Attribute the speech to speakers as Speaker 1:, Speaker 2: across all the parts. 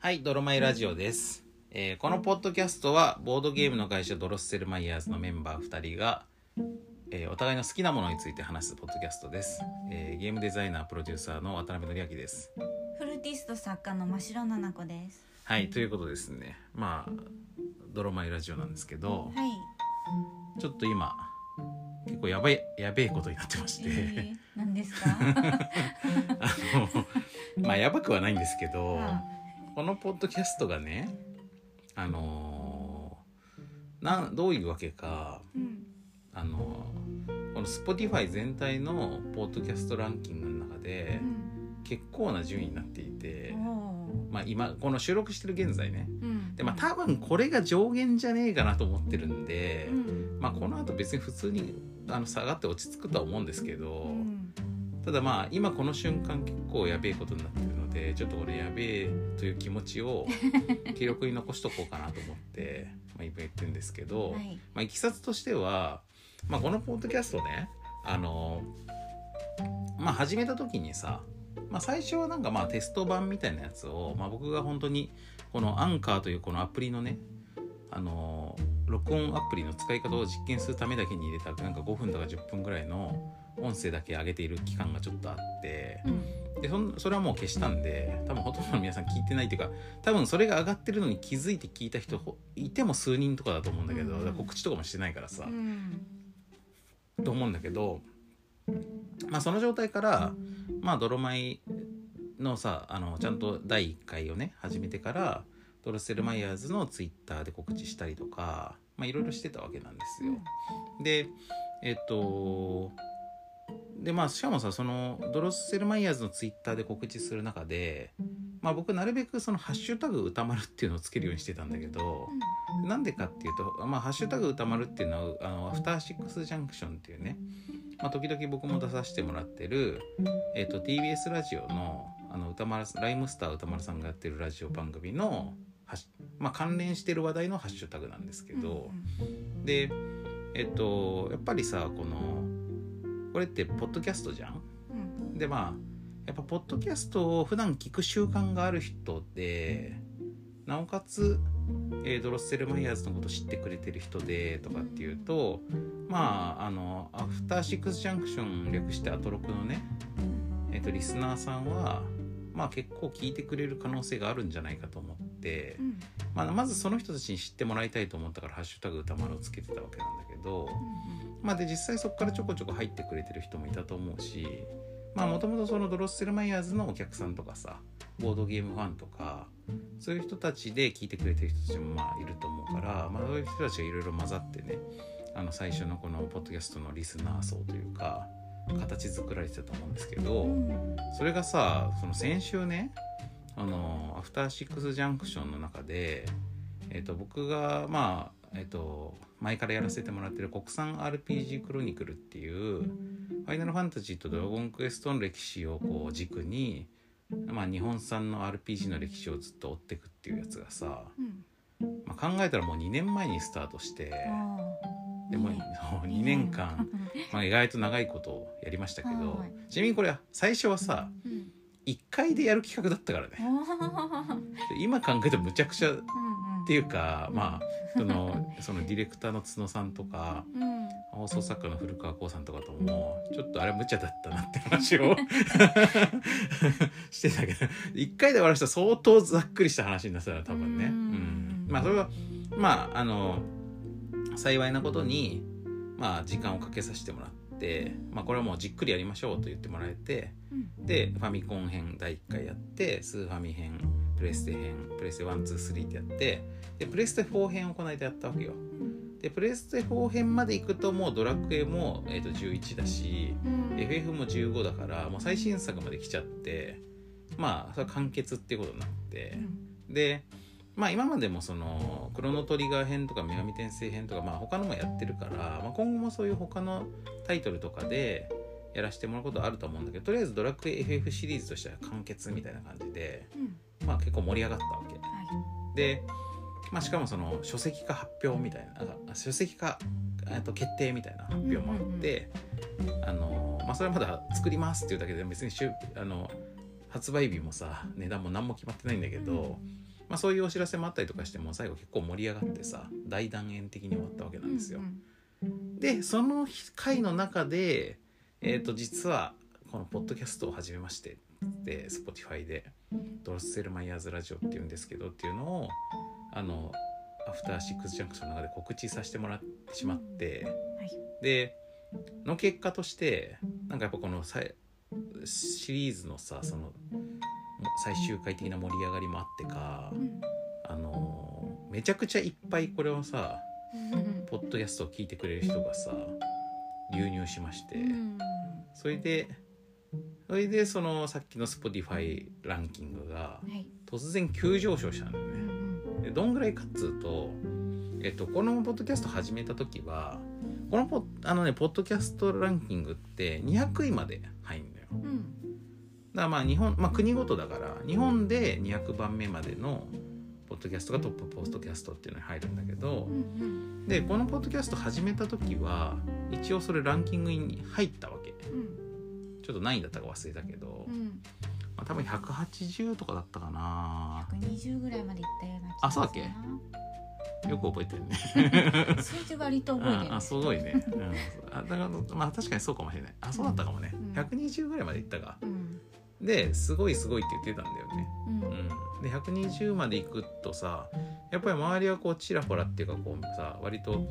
Speaker 1: はい、ドロマイラジオです、えーこのポッドキャストはボードゲームの会社ドロッセルマイヤーズのメンバー2人が、えーお互いの好きなものについて話すポッドキャストです、えーゲームデザイナープロデューサーの渡辺則明です
Speaker 2: フルーティスト作家の真城奈々子です。
Speaker 1: はいということですねまあドロマイラジオなんですけど
Speaker 2: はい。
Speaker 1: ちょっと今結構やばいやべえことになってまして、
Speaker 2: えー、何ですか？
Speaker 1: あのまあやばくはないんですけど、
Speaker 2: は
Speaker 1: このポッドキャストがねあのーなんどういうわけか
Speaker 2: うん。
Speaker 1: あのーこの Spotify 全体のポッドキャストランキングの中で結構な順位になっていてまあ、今この収録してる現在ね
Speaker 2: うん。
Speaker 1: でまあ多分これが上限じゃねえかなと思ってるんで、
Speaker 2: うん。
Speaker 1: まあ、この後別に普通にあの下がって落ち着くとは思うんですけど、
Speaker 2: うん。
Speaker 1: ただまあ今この瞬間結構やべえことになってるのでちょっとこれやべえという気持ちを 記録に残しとこうかなと思って、まあ、今言ってるんですけど、
Speaker 2: はい。
Speaker 1: まあ、いきさつとしては、まあ、このポッドキャストねあのまあ始めた時にさ、まあ、最初はなんかまあテスト版みたいなやつを、まあ、僕が本当にこのアンカーというこのアプリのねあの録音アプリの使い方を実験するためだけに入れたなんか5分とか10分ぐらいの音声だけ上げている期間がちょっとあって
Speaker 2: うん。
Speaker 1: でそんそれはもう消したんで多分ほとんどの皆さん聞いてないっていうか多分それが上がってるのに気づいて聞いた人ほいても数人とかだと思うんだけど、
Speaker 2: うん
Speaker 1: 告知とかもしてないからさ、
Speaker 2: うん。
Speaker 1: と思うんだけど、まあ、その状態から、まあ、泥米のさあのちゃんと第1回をね始めてからドロッセルマイヤーズのツイッターで告知したりとかまあいろいろしてたわけなんですよ。でえっとでまあしかもさそのドロッセルマイヤーズのツイッターで告知する中で、まあ、僕なるべくその「ハッシュタグ歌丸」っていうのをつけるようにしてたんだけど、なんでかっていうと、まあ、ハッシュタグ歌丸っていうのは、あの、アフターシックスジャンクションっていうね、まあ、時々僕も出させてもらってる、えっ、と、TBS ラジオの、あの、歌丸ライムスター歌丸さんがやってるラジオ番組の、まあ、関連してる話題のハッシュタグなんですけど、で、えっ、と、やっぱりさ、この、これって、ポッドキャストじゃん？
Speaker 2: うん。
Speaker 1: でまあやっぱポッドキャストを普段聞く習慣がある人でなおかつ、えードロッセルマイヤーズのこと知ってくれてる人でとかっていうとまああのアフターシックスジャンクション略してアトロクのね、えー、とリスナーさんはまあ結構聞いてくれる可能性があるんじゃないかと思って、
Speaker 2: うん。
Speaker 1: まあ、まずその人たちに知ってもらいたいと思ったから「ハッシュタグ歌丸」をつけてたわけなんだけど、まあ、で実際そこからちょこちょこ入ってくれてる人もいたと思うしまあもともとそのドロッセルマイヤーズのお客さんとかさボードゲームファンとかそういう人たちで聞いてくれてる人たちもまあいると思うから、まあ、そういう人たちがいろいろ混ざってねあの最初のこのポッドキャストのリスナー層というか形作られてたと思うんですけど、
Speaker 2: うん。
Speaker 1: それがさその先週ねあのアフターシックスジャンクションの中で、えっと僕がまあえっ、と前からやらせてもらってる国産 RPG クロニクルっていうファイナルファンタジーとドラゴンクエストの歴史をこう軸に、まあ、日本産の RPG の歴史をずっと追っていくっていうやつがさ、
Speaker 2: うん。
Speaker 1: まあ、考えたらもう2年前にスタートして
Speaker 2: あ
Speaker 1: でもう
Speaker 2: ね
Speaker 1: そう2年間、まあ、意外と長いことをやりましたけど
Speaker 2: はい
Speaker 1: ちなみにこれ最初はさ
Speaker 2: ー。うん。
Speaker 1: 1回でやる企画だったからね。今考えてもむちゃくちゃっ。ていうかまあそのそのディレクターの角さんとか
Speaker 2: うん。
Speaker 1: 放送作家の古川光さんとかともちょっとあれ無茶だったなって話を してたけど1回で終わらせたら相当ざっくりした話になってたら多分ね。
Speaker 2: う
Speaker 1: うんん、まあそれはまああの幸いなことにまあ時間をかけさせてもらって、まあ、これはもうじっくりやりましょうと言ってもらえて。
Speaker 2: うん。
Speaker 1: でファミコン編第1回やってスーファミ編プレステ編プレステ123ってやってでプレステ4編をこの間やったわけよでプレステ4編まで行くともうドラクエも、えー、と11だし、
Speaker 2: うん。
Speaker 1: FF も15だからもう最新作まで来ちゃってまあそれは完結っていうことになって
Speaker 2: う、ん。
Speaker 1: でまあ今までもそのクロノトリガー編とか女神転生編とかまあ他のもやってるから、まあ、今後もそういう他のタイトルとかでやらせてもらうことはあると思うんだけどとりあえずドラクエ FF シリーズとしては完結みたいな感じで
Speaker 2: うん。
Speaker 1: まあ結構盛り上がったわけ
Speaker 2: は
Speaker 1: で、まあ、しかもその書籍化発表みたいなあ書籍化と決定みたいな発表もあって、あのまあそれはまだ作りますっていうだけで別にしゅあの発売日もさ値段も何も決まってないんだけど、まあ、そういうお知らせもあったりとかしても最後結構盛り上がってさ大団円的に終わったわけなんですよ。でその回の中で、えー、と実はこのポッドキャストを始めましてで Spotify で「ドロッセルマイヤーズラジオ」っていうんですけどっていうのをあのアフターシックスジャンクションの中で告知させてもらってしまって、
Speaker 2: はい。
Speaker 1: での結果としてなんかやっぱこのさシリーズのさその最終回的な盛り上がりもあってか
Speaker 2: うん。
Speaker 1: あのめちゃくちゃいっぱいこれをさ
Speaker 2: うん。
Speaker 1: ポッドキャストを聞いてくれる人がさ流入しまして、
Speaker 2: うん。
Speaker 1: それでそれでそのさっきの Spotify ランキングが
Speaker 2: はい。
Speaker 1: 突然急上昇したんだよ
Speaker 2: う
Speaker 1: ね。
Speaker 2: ん
Speaker 1: でどんぐらいかっつうと、えっと、このポッドキャスト始めた時はこのポッあのねポッドキャストランキングって200位まで入るのよ。
Speaker 2: うん。
Speaker 1: だからまあ日本、まあ、国ごとだから日本で200番目までのポッドキャストがトップポッドキャストっていうのに入るんだけど
Speaker 2: うんうん。
Speaker 1: でこのポッドキャスト始めた時は一応それランキングに入ったわけ。
Speaker 2: うん。
Speaker 1: ちょっと何位だったか忘れたけど、
Speaker 2: うん
Speaker 1: まあ、多分180とかだったかな。
Speaker 2: 120ぐらいまでいったような気が
Speaker 1: あそうだっけ？よく覚えてるね。
Speaker 2: な 数字割と覚えてる
Speaker 1: ああすごいね、うん、あだからまあ確かにそうかもしれない。あそうだったかもね、
Speaker 2: うん。
Speaker 1: 120ぐらいまでいったか。
Speaker 2: うん。
Speaker 1: ですごいすごいって言ってたんだよね。
Speaker 2: うん。
Speaker 1: うん、で120までいくとさやっぱり周りはこうちらほらっていうかこうさ割と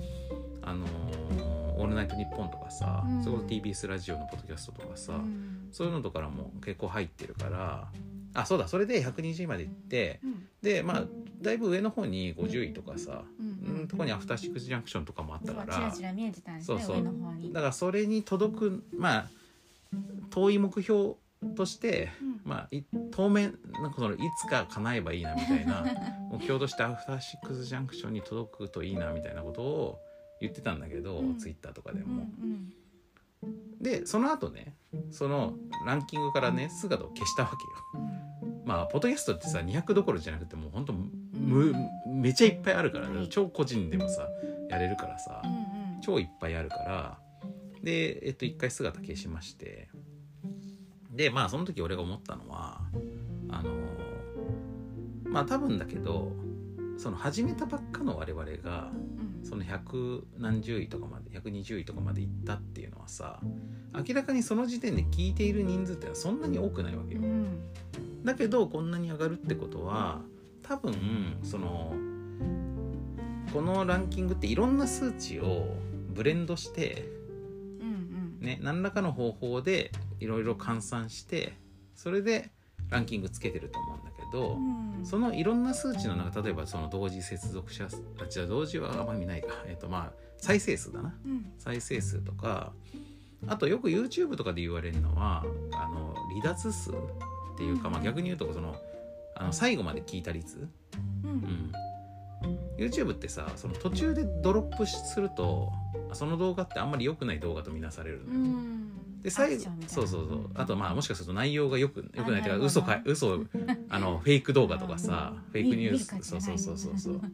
Speaker 1: あのーオールナイトニッポン」とかさ、
Speaker 2: うん。
Speaker 1: それこそ TBS ラジオのポッドキャストとかさ、
Speaker 2: うん。
Speaker 1: そういうのとからも結構入ってるからあそうだそれで120位までいって
Speaker 2: うん。
Speaker 1: でまあだいぶ上の方に50位とかさ、
Speaker 2: うん。
Speaker 1: うん、とこにアフターシックスジャンクションとかもあったから
Speaker 2: ね
Speaker 1: そうそう。
Speaker 2: 上の方に。
Speaker 1: だからそれに届くまあ遠い目標として
Speaker 2: うん。
Speaker 1: まあ、い当面なんかそのいつか叶えばいいなみたいな目標としてアフターシックスジャンクションに届くといいなみたいなことを言ってたんだけど、
Speaker 2: うん。
Speaker 1: ツイッターとかで
Speaker 2: うん
Speaker 1: も。
Speaker 2: うん。
Speaker 1: でその後ねそのランキングからね姿を消したわけよ。まあポッドキャストってさ200どころじゃなくてもうほんとむめちゃいっぱいあるから、
Speaker 2: はい。
Speaker 1: 超個人でもさやれるからさ、
Speaker 2: うんうん。
Speaker 1: 超いっぱいあるからでえっと一回姿消しまして。でまあその時俺が思ったのはあのまあ多分だけどその始めたばっかの我々が
Speaker 2: うん
Speaker 1: その百何十位とかまで120位とかまで行ったっていうのはさ明らかにその時点で聞いている人数ってのはそんなに多くないわけよ。
Speaker 2: うん。
Speaker 1: だけどこんなに上がるってことは多分そのこのランキングっていろんな数値をブレンドして
Speaker 2: うん
Speaker 1: ね何らかの方法でいろいろ換算してそれでランキングつけてると思うんど、
Speaker 2: うん。
Speaker 1: そのいろんな数値の中例えばその同時接続者数あ違う同時はあんまり見ないか。えっ、とまあ再生数だな。
Speaker 2: うん。
Speaker 1: 再生数とかあとよく YouTube とかで言われるのはあの離脱数っていうか、まあ、逆に言うとそのあの最後まで聞いた率、
Speaker 2: う
Speaker 1: うん。ん、YouTube ってさその途中でドロップするとその動画ってあんまり良くない動画とみなされるのよ。
Speaker 2: うん
Speaker 1: で最後そうそうそう。あとまあもしかすると内容がよくよくないというか嘘か嘘 あのフェイク動画とかさ
Speaker 2: うん。
Speaker 1: フェイクニュース。そうそうそうそうそう。
Speaker 2: うん。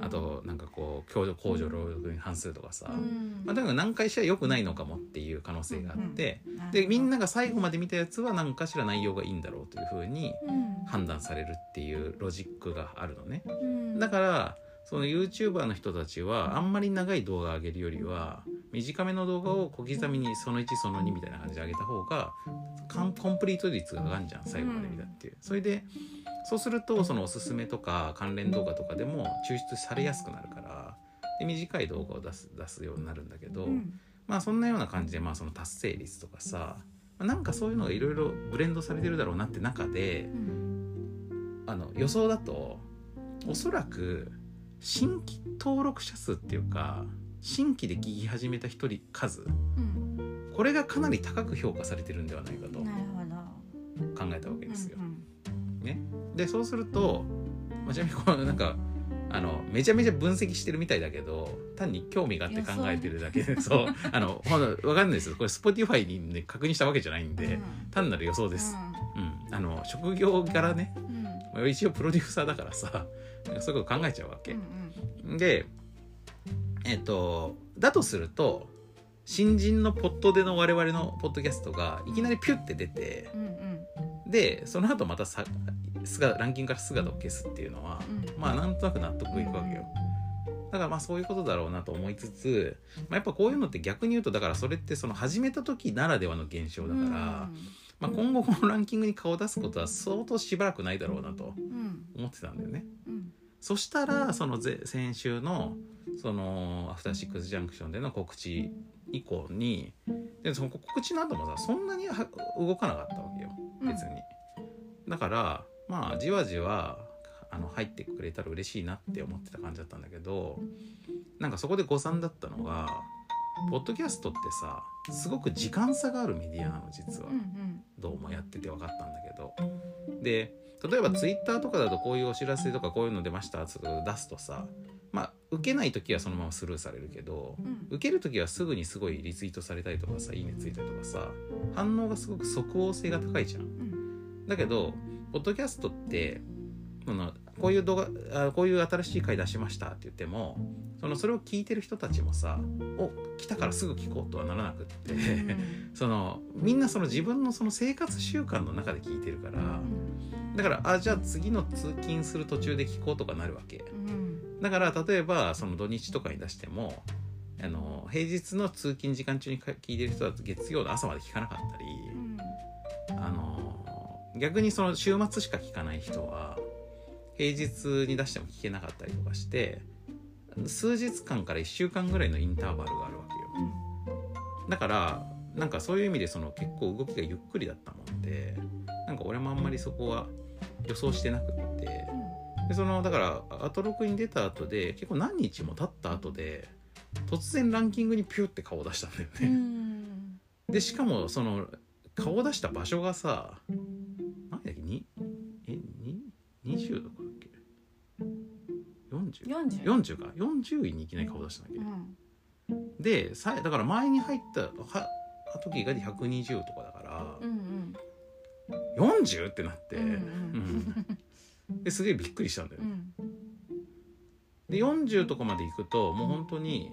Speaker 1: あとなんかこう共助公助労力に反数とかさ、
Speaker 2: うん。
Speaker 1: まあ、とにかく何回したら良くないのかもっていう可能性があって、
Speaker 2: なるほど。
Speaker 1: でみんなが最後まで見たやつは何かしら内容がいいんだろうというふうに
Speaker 2: うん。
Speaker 1: 判断されるっていうロジックがあるのね。
Speaker 2: うん。
Speaker 1: だからその YouTuber の人たちはあんまり長い動画上げるよりは短めの動画を小刻みにその1その2みたいな感じで上げた方がコンプリート率が上がるじゃん最後まで見たっていう。それでそうするとそのおすすめとか関連動画とかでも抽出されやすくなるからで短い動画を出す出すようになるんだけど、
Speaker 2: うん。
Speaker 1: まあそんなような感じでまあその達成率とかさまあなんかそういうのがいろいろブレンドされてるだろうなって中で
Speaker 2: うん。
Speaker 1: あの予想だとおそらく新規登録者数っていうか新規で聞き始めた人数。
Speaker 2: うん。
Speaker 1: これがかなり高く評価されてるんではないかと考えたわけですよ。
Speaker 2: う。ん
Speaker 1: ね、でそうすると、まあ、ちなみにこうなんかあのめちゃめちゃ分析してるみたいだけど単に興味があって考えてるだけでそう。あのほんとわかんないです。よこれ Spotify に、ね、確認したわけじゃないんで、単なる予想です。うん、あの職業柄ね、
Speaker 2: うんうん
Speaker 1: まあ一応プロデューサーだからさそういうこと考えちゃうわけ。
Speaker 2: うん
Speaker 1: でえっ、とだとすると新人のポットでの我々のポッドキャストがいきなりピュッて出て
Speaker 2: うんうん
Speaker 1: でその後またさ姿ランキングから姿を消すっていうのは、
Speaker 2: うん
Speaker 1: まあなんとなく納得いくわけよ。だからまあそういうことだろうなと思いつつ、まあ、やっぱこういうのって逆に言うとだからそれってその始めた時ならではの現象だから、まあ、今後このランキングに顔を出すことは相当しばらくないだろうなと
Speaker 2: うん。
Speaker 1: 思ってたんだよね。
Speaker 2: うん。
Speaker 1: そしたらそのぜ先週のそのアフターシックスジャンクションでの告知以降にでその告知の後もさそんなには動かなかったわけよ。
Speaker 2: うん。
Speaker 1: 別に。だからまあじわじわあの入ってくれたら嬉しいなって思ってた感じだったんだけどなんかそこで誤算だったのがポッドキャストってさすごく時間差があるメディアなの実は。
Speaker 2: うんうん。
Speaker 1: どうもやってて分かったんだけど。で例えばツイッターとかだとこういうお知らせとかこういうの出ましたって出すとさまあ受けない時はそのままスルーされるけど
Speaker 2: うん。
Speaker 1: 受ける時はすぐにすごいリツイートされたりとかさいいねついたりとかさ反応がすごく即応性が高いじゃん。
Speaker 2: うん。
Speaker 1: だけどポッドキャストってそのこういう動画あこういう新しい回出しましたって言ってもそのそれを聞いてる人たちもさ「お来たからすぐ聞こう」とはならなくって、
Speaker 2: うん。
Speaker 1: そのみんなその自分のその生活習慣の中で聞いてるからだからあじゃあ次の通勤する途中で聞こうとかなるわけ。
Speaker 2: うん。
Speaker 1: だから例えばその土日とかに出してもあの平日の通勤時間中にか聞いてる人だと月曜の朝まで聞かなかったり、
Speaker 2: うん。
Speaker 1: あの逆にその週末しか聞かない人は平日に出しても聞けなかったりとかして数日間から1週間ぐらいのインターバルがあるわけよ。だからなんかそういう意味でその結構動きがゆっくりだったもんでなんか俺もあんまりそこは予想してなくって。でそのだからアトロクに出た後で結構何日も経った後で突然ランキングにピュって顔を出したんだよ
Speaker 2: う
Speaker 1: ね、
Speaker 2: ん。
Speaker 1: でしかもその顔を出した場所がさ何だっけにえに20とか？40?40
Speaker 2: 40
Speaker 1: か。40位にいきなり顔出したんだっけ、
Speaker 2: うん。
Speaker 1: でさだから前に入ったは時が120とかだから、
Speaker 2: うんうん
Speaker 1: 40ってなって、
Speaker 2: うんうん。
Speaker 1: うん。ですげえびっくりしたんだよ。で40とかまで行くともう本当に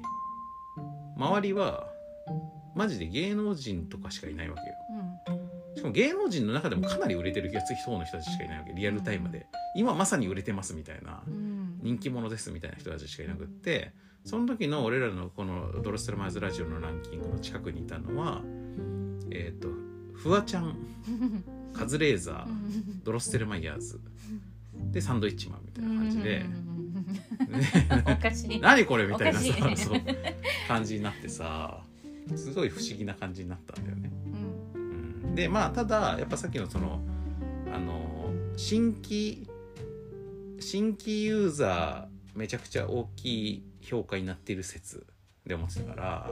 Speaker 1: 周りはマジで芸能人とかしかいないわけよ。しかも芸能人の中でもかなり売れてるやつ層の人たちしかいないわけ。リアルタイムで。今まさに売れてますみたいな。
Speaker 2: うん
Speaker 1: 人気者ですみたいな人たちしかいなくってその時の俺らのこのドロステルマイズラジオのランキングの近くにいたのはえっ、とフワちゃん カズレーザードロステルマイヤーズ。でサンドイッチマンみたいな感じで、何これみたいなさそう感じになってさすごい不思議な感じになったんだよね。
Speaker 2: うん。
Speaker 1: うん。でまあただやっぱさっきのそのあの新規新規ユーザーめちゃくちゃ大きい評価になっている説で思ってたから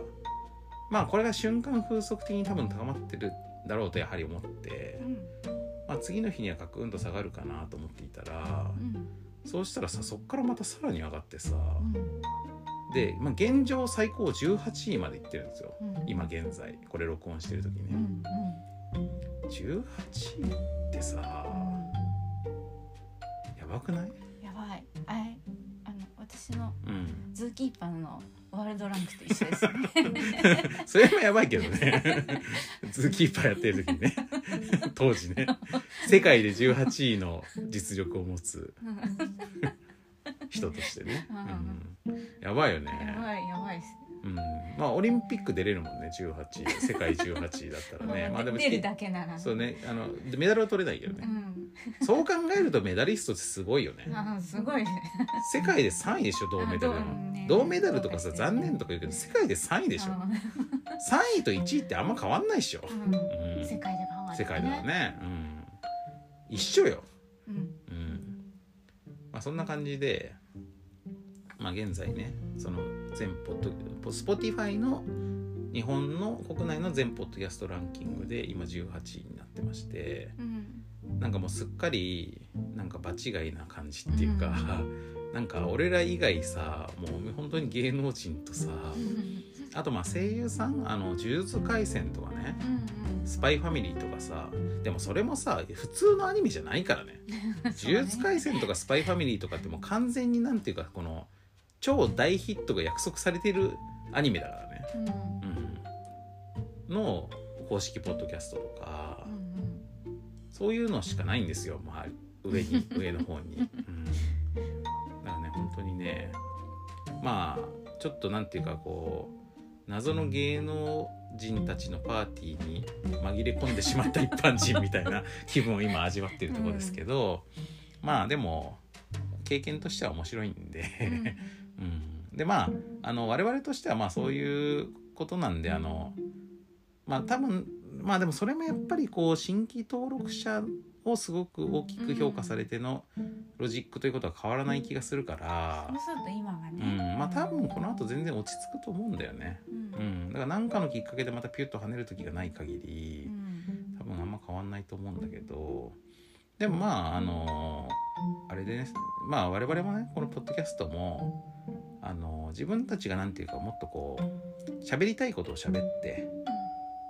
Speaker 1: まあこれが瞬間風速的に多分高まってるだろうとやはり思って、まあ、次の日にはカクンと下がるかなと思っていたら
Speaker 2: うん。
Speaker 1: そうしたらさそっからまたさらに上がってさ
Speaker 2: うん。
Speaker 1: で、まあ、現状最高18位までいってるんですよ
Speaker 2: うん。
Speaker 1: 今現在これ録音してる時ね。
Speaker 2: うん
Speaker 1: 18位ってさやばくない？
Speaker 2: やばい。あれあの私の
Speaker 1: うん。
Speaker 2: ズーキーパーのワールドランクと一緒ですね。
Speaker 1: それもやばいけどね。ズーキーパーやってる時ね。当時ね。世界で18位の実力を持つ人としてね、うん、やばいよね。
Speaker 2: やばいやばいです
Speaker 1: うん、まあオリンピック出れるもんね18位。世界18位だったらね。まあでも
Speaker 2: 出るだけなら
Speaker 1: そうね。あのメダルは取れないけどね、
Speaker 2: うん。
Speaker 1: そう考えるとメダリストってすごいよね。
Speaker 2: あすごい
Speaker 1: 世界で3位でしょ銅メダル。でも
Speaker 2: ね
Speaker 1: 銅メダルとかさ残念とか言うけど世界で3位でしょ。3位と1位ってあんま変わんないっしょ、
Speaker 2: うん。
Speaker 1: うん。
Speaker 2: 世界で変わる
Speaker 1: 世界ではね、うん、一緒よ、
Speaker 2: うん。
Speaker 1: うん。まあ、そんな感じで、まあ、現在ねその全ポッド Spotify の日本の国内の全ポッドキャストランキングで今18位になってまして
Speaker 2: うん。
Speaker 1: なんかもうすっかりなんか場違いな感じっていうか、なんか俺ら以外さもう本当に芸能人とさあとまあ声優さんあの呪術廻戦とかね
Speaker 2: うん
Speaker 1: スパイファミリーとかさでもそれもさ普通のアニメじゃないから ね。呪術廻戦とかスパイファミリーとかってもう完全になんていうかこの超大ヒットが約束されてるアニメだからね、
Speaker 2: うん。うん。
Speaker 1: うん、の公式ポッドキャストとか。
Speaker 2: うん
Speaker 1: そういうのしかないんですよ、まあ、上に 上の方に、うん、だからね本当にねまあちょっとなんていうかこう謎の芸能人たちのパーティーに紛れ込んでしまった一般人みたいな 気分を今味わってるところですけど、まあでも経験としては面白いんで、うん、でまああの我々としてはまあそういうことなんであのまあ多分まあでもそれもやっぱりこう新規登録者をすごく大きく評価されてのロジックということは変わらない気がするから
Speaker 2: そう、すると今が
Speaker 1: うん。
Speaker 2: ね、
Speaker 1: まあ多分この後全然落ち着くと思うんだよね。
Speaker 2: うん。
Speaker 1: うん、だから何かのきっかけでまたピュッと跳ねる時がない限り
Speaker 2: うん。
Speaker 1: 多分あんま変わんないと思うんだけどでもまああのあれでねまあ我々もねこのポッドキャストもあの自分たちがなんていうかもっとこう喋りたいことを喋って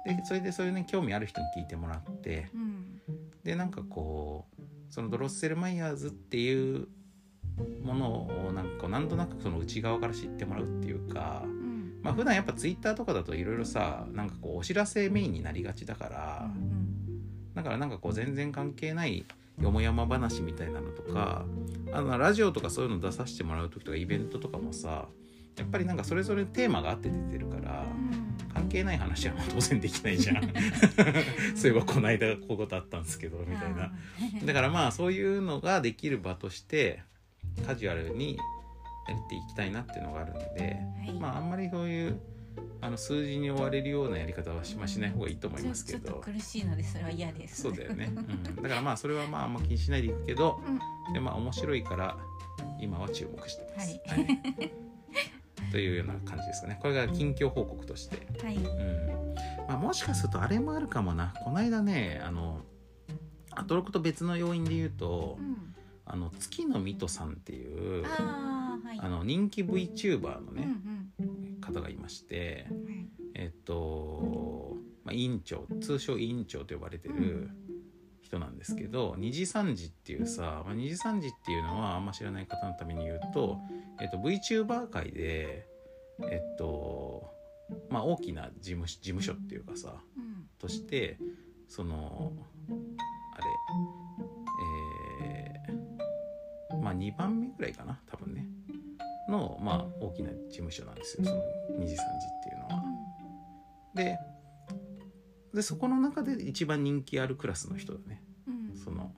Speaker 1: でそれでそういうね興味ある人に聞いてもらって
Speaker 2: うん。
Speaker 1: でなんかこうそのドロッセルマイヤーズっていうものをなんかなんとなくその内側から知ってもらうっていうか
Speaker 2: うん。
Speaker 1: まあ普段やっぱツイッターとかだといろいろさなんかこうお知らせメインになりがちだからだからなんかこう全然関係ないよもやま話みたいなのとかあのラジオとかそういうの出させてもらう時とかイベントとかもさやっぱりなんかそれぞれテーマがあって出てるから関係ない話はまあ当然できないじゃん。そういえばこの間こういうことあったんですけどみたいな。だからまあそういうのができる場としてカジュアルにやっていきたいなっていうのがあるんで
Speaker 2: はい。
Speaker 1: まああんまりそういうあの数字に追われるようなやり方はしましない方がいいと思いますけ
Speaker 2: ちょちょっ
Speaker 1: ど
Speaker 2: と苦しいのでそれは嫌です。
Speaker 1: そうだよね、うん、だからまあそれはまああんま気にしないでいくけど
Speaker 2: うん。
Speaker 1: でまあ面白いから今は注目してます。
Speaker 2: はい。
Speaker 1: はい。というような感じですかね。これが近況報告として、
Speaker 2: はい。
Speaker 1: うん。まあ、もしかするとあれもあるかもな。この間ねあのアトロクと別の要因で言うと、
Speaker 2: うん。
Speaker 1: あの月のミトさんっていう
Speaker 2: ああはい。
Speaker 1: あの人気 VTuber の
Speaker 2: うん
Speaker 1: ね、
Speaker 2: うん
Speaker 1: 方がいまして
Speaker 2: はい。
Speaker 1: えっと、まあ、委員長通称委員長と呼ばれてる人なんですけど二次三次っていうさ、まあ、二次三次っていうのはあんま知らない方のために言うと、えっと、VTuber 界でえっとまあ大きな事務事務所っていうかさ
Speaker 2: うん。
Speaker 1: としてそのあれえーまあ2番目ぐらいかな多分ねのまあ大きな事務所なんですよその二次三次っていうのは。ででそこの中で一番人気あるクラスの人だね。
Speaker 2: うん。
Speaker 1: その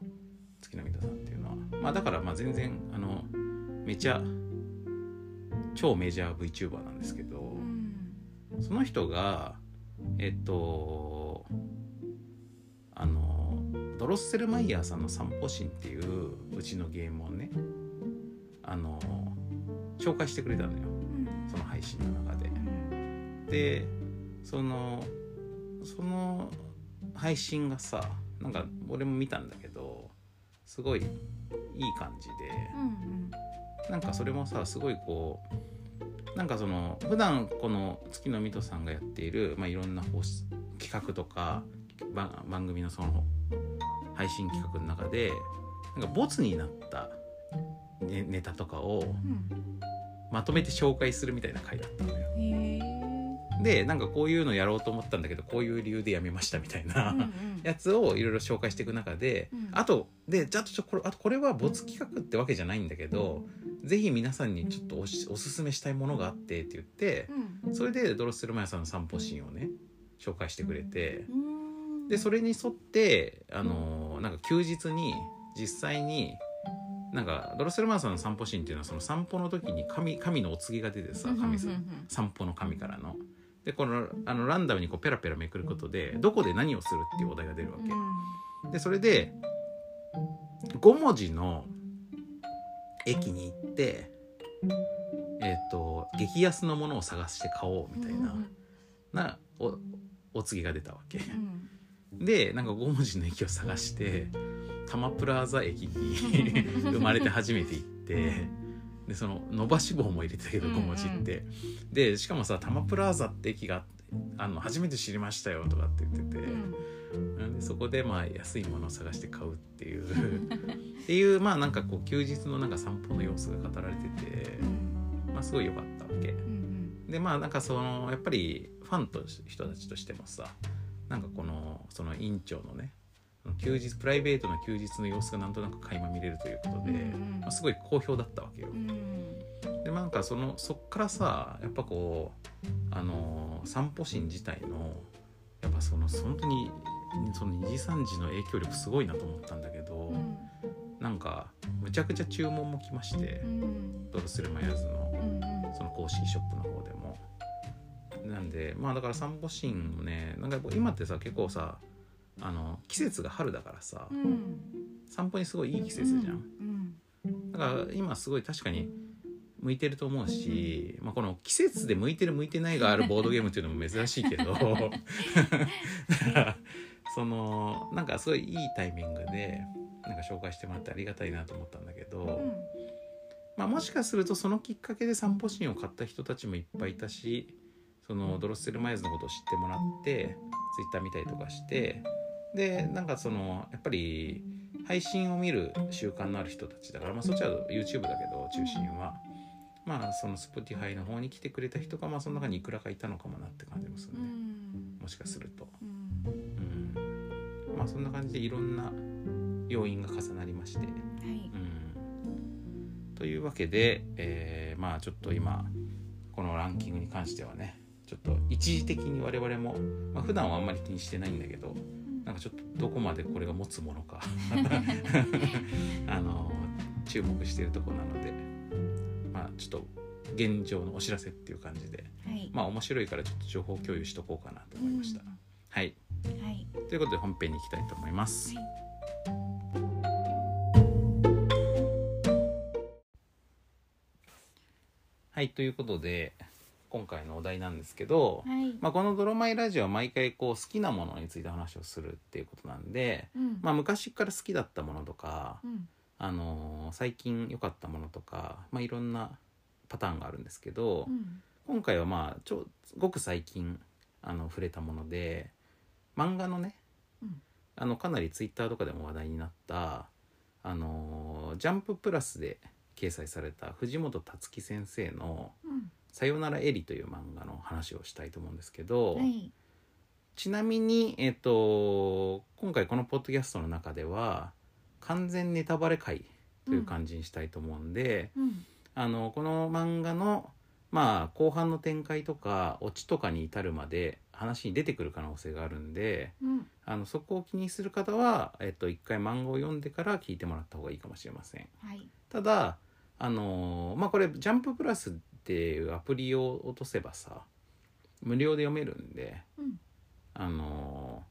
Speaker 1: 月の水さんっていうのは。まあだからまあ全然あのめちゃ超メジャー VTuber なんですけど、
Speaker 2: うん。
Speaker 1: その人がえっとあのドロッセルマイヤーさんの散歩神っていううちのゲームをねあの紹介してくれたのよ。
Speaker 2: うん。
Speaker 1: その配信の中で。
Speaker 2: うん。
Speaker 1: でそのその配信がさなんか俺も見たんだけどすごいいい感じで。
Speaker 2: うん
Speaker 1: なんかそれもさすごいこうなんかその普段この月の水戸さんがやっている、まあ、いろんな企画とか番番組のその配信企画の中でなんかボツになったネネタとかを
Speaker 2: うん。
Speaker 1: まとめて紹介するみたいな回だったのよ。でなんかこういうのやろうと思ったんだけどこういう理由でやめましたみたいな、
Speaker 2: うんうん
Speaker 1: やつをいろいろ紹介していく中で、
Speaker 2: うん。
Speaker 1: あとでじゃあちょっとこれあとこれは没企画ってわけじゃないんだけどぜひ皆さんにちょっとおしおすすめしたいものがあってって言って
Speaker 2: うん。
Speaker 1: それでドロッセルマヤさんの散歩シーンをね紹介してくれて。
Speaker 2: うん。
Speaker 1: でそれに沿ってあのーなんか休日に実際になんかドロッセルマヤさんの散歩シーンっていうのはその散歩の時に神神のお告げが出てさ神散歩の神からの。でこのあのランダムにこうペラペラめくることでどこで何をするっていうお題が出るわけ。でそれで5文字の駅に行ってえっ、と激安のものを探して買おうみたいな,、
Speaker 2: うん
Speaker 1: なおお告げが出たわけ。
Speaker 2: うん
Speaker 1: でなんか5文字の駅を探してタマプラザ駅に生まれて初めて行ってでその伸ばし棒も入れてたけど
Speaker 2: うん
Speaker 1: 5文字って、でしかもさタマプラザって駅があの初めて知りましたよとかって言ってて、
Speaker 2: うん。
Speaker 1: でそこでまあ安いものを探して買うっていう。っていうまあなんかこう休日のなんか散歩の様子が語られてて、まあ、すごい良かったわけ。
Speaker 2: うん
Speaker 1: でまあなんかそのやっぱりファンと人たちとしてもさなんかこのその院長のね休日プライベートな休日の様子がなんとなく垣間見れるということで、
Speaker 2: うん
Speaker 1: まあ、すごい好評だったわけよ。
Speaker 2: うん。
Speaker 1: でなんかそのそっからさやっぱこうあの散歩神自体のやっぱその本当にその2時3時の影響力すごいなと思ったんだけど、
Speaker 2: うん。
Speaker 1: なんかむちゃくちゃ注文も来まして、
Speaker 2: うん。
Speaker 1: ドロスルマイヤーズの
Speaker 2: うん
Speaker 1: その公式ショップの方でも。なんでまあだから散歩シーンもねなんか今ってさ結構さあの季節が春だからさ、
Speaker 2: うん。
Speaker 1: 散歩にすごいいい季節じゃん。
Speaker 2: うん
Speaker 1: だから今すごい確かに向いてると思うし、まあ、この季節で向いてる向いてないがあるボードゲームっていうのも珍しいけどだからそのなんかすごいいいタイミングでなんか紹介してもらってありがたいなと思ったんだけど、
Speaker 2: うん。
Speaker 1: まあ、もしかするとそのきっかけで散歩シーンを買った人たちもいっぱいいたしそのドロッセルマイヤーズのことを知ってもらってツイッター見たりとかしてでなんかそのやっぱり配信を見る習慣のある人たちだから、まあ、そっちは YouTube だけど中心は。まあその Spotify の方に来てくれた人がまあその中にいくらかいたのかもなって感じもする
Speaker 2: う
Speaker 1: ね、
Speaker 2: ん。
Speaker 1: もしかすると、
Speaker 2: うん。
Speaker 1: うん、まあそんな感じでいろんな要因が重なりまして、
Speaker 2: はい。
Speaker 1: うん、というわけで、えーまあちょっと今このランキングに関してはねちょっと一時的に我々も、まあ普段はあんまり気にしてないんだけどなんかちょっとどこまでこれが持つものか。あの注目しているところなのでまあちょっと現状のお知らせっていう感じで
Speaker 2: はい。
Speaker 1: まあ面白いからちょっと情報共有しとこうかなと思いました。はい。
Speaker 2: はい。
Speaker 1: ということで本編に行きたいと思います。はいということで今回のお題なんですけど、
Speaker 2: はい。
Speaker 1: まあ、この「ドロマイラジオ」は毎回こう好きなものについて話をするっていうことなんで、
Speaker 2: うん。
Speaker 1: まあ、昔から好きだったものとか、
Speaker 2: うん。
Speaker 1: あのー最近良かったものとか、まあ、いろんなパターンがあるんですけど、
Speaker 2: うん。
Speaker 1: 今回はまあちょごく最近あの触れたもので漫画のね、
Speaker 2: うん。
Speaker 1: あのかなりツイッターとかでも話題になった「あのージャンププラス」で掲載された藤本つ樹先生の
Speaker 2: うん「
Speaker 1: さよならエリ」という漫画の話をしたいと思うんですけど、
Speaker 2: はい。
Speaker 1: ちなみに、えっと今回このポッドキャストの中では完全ネタバレ回という感じにしたいと思うんで、
Speaker 2: うん。
Speaker 1: あのこの漫画のまあ後半の展開とかオチとかに至るまで話に出てくる可能性があるんで
Speaker 2: うん。
Speaker 1: あのそこを気にする方は、えっと、一回漫画を読んでから聞いてもらった方がいいかもしれません。
Speaker 2: はい。
Speaker 1: ただあのまあこれ「ジャンププラス」っていうアプリを落とせばさ無料で読めるんで
Speaker 2: うん。
Speaker 1: あの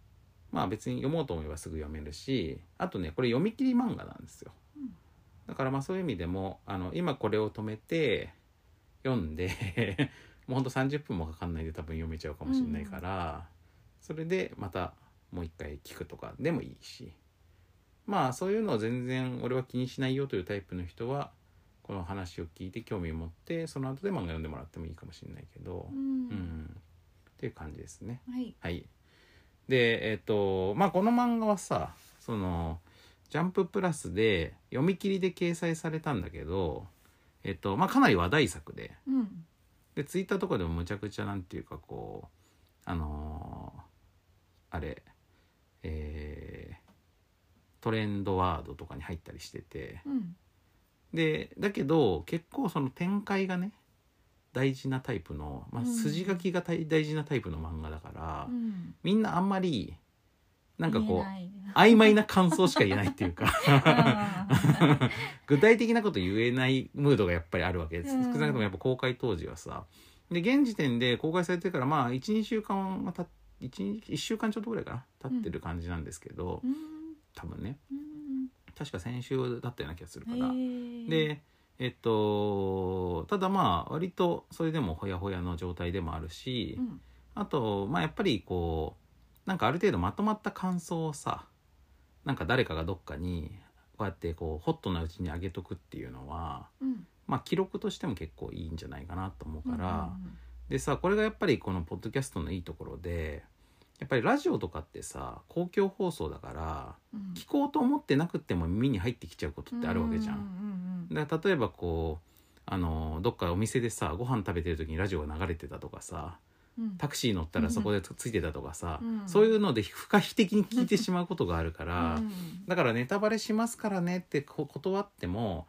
Speaker 1: まあ別に読もうと思えばすぐ読めるしあとねこれ読み切り漫画なんですよ、
Speaker 2: うん。
Speaker 1: だからまあそういう意味でもあの今これを止めて読んで もうほんと30分もかかんないで多分読めちゃうかもしれないから、それでまたもう一回聞くとかでもいいし。まあそういうのを全然俺は気にしないよというタイプの人はこの話を聞いて興味を持ってその後で漫画読んでもらってもいいかもしれないけど
Speaker 2: う
Speaker 1: うんん。っていう感じですね。
Speaker 2: はい。
Speaker 1: はい。で、えっ、と、まあ、この漫画はさ、その、ジャンププラスで読み切りで掲載されたんだけど、えっ、と、まあ、かなり話題作で、
Speaker 2: うん。
Speaker 1: で、ツイッターとかでもむちゃくちゃなんていうかこう、あのーあれ、えートレンドワードとかに入ったりしてて、
Speaker 2: うん
Speaker 1: でだけど結構その展開がね大事なタイプの、まあ、
Speaker 2: うん。
Speaker 1: 筋書きが大大事なタイプの漫画だから、
Speaker 2: うん。
Speaker 1: みんなあんまりなんかこう曖昧な感想しか言えないっていうか。具体的なこと言えないムードがやっぱりあるわけです、
Speaker 2: うん。
Speaker 1: 少なくともやっぱ公開当時はさ。で現時点で公開されてからまあ12週間はた1 1週間ちょっとぐらいかな経ってる感じなんですけど、
Speaker 2: うん。
Speaker 1: 多分ね。
Speaker 2: うん
Speaker 1: 確か先週だったような気がするから、でえっとただまあ割とそれでもほやほやの状態でもあるし、
Speaker 2: うん。
Speaker 1: あとまあやっぱりこうなんかある程度まとまった感想をさなんか誰かがどっかにこうやってこうホットなうちに上げとくっていうのは
Speaker 2: うん。
Speaker 1: まあ記録としても結構いいんじゃないかなと思うから、
Speaker 2: うん。
Speaker 1: でさこれがやっぱりこのポッドキャストのいいところでやっぱりラジオとかってさ公共放送だから
Speaker 2: うん。
Speaker 1: 聞こうと思ってなくっても耳に入ってきちゃうことってあるわけじゃん。だから例えばこうあのどっかお店でさご飯食べてる時にラジオが流れてたとかさ
Speaker 2: うん。
Speaker 1: タクシー乗ったらそこでついてたとかさ、
Speaker 2: うん
Speaker 1: そういうので不可避的に聞いてしまうことがあるから、
Speaker 2: うん
Speaker 1: だからネタバレしますからねってこ断っても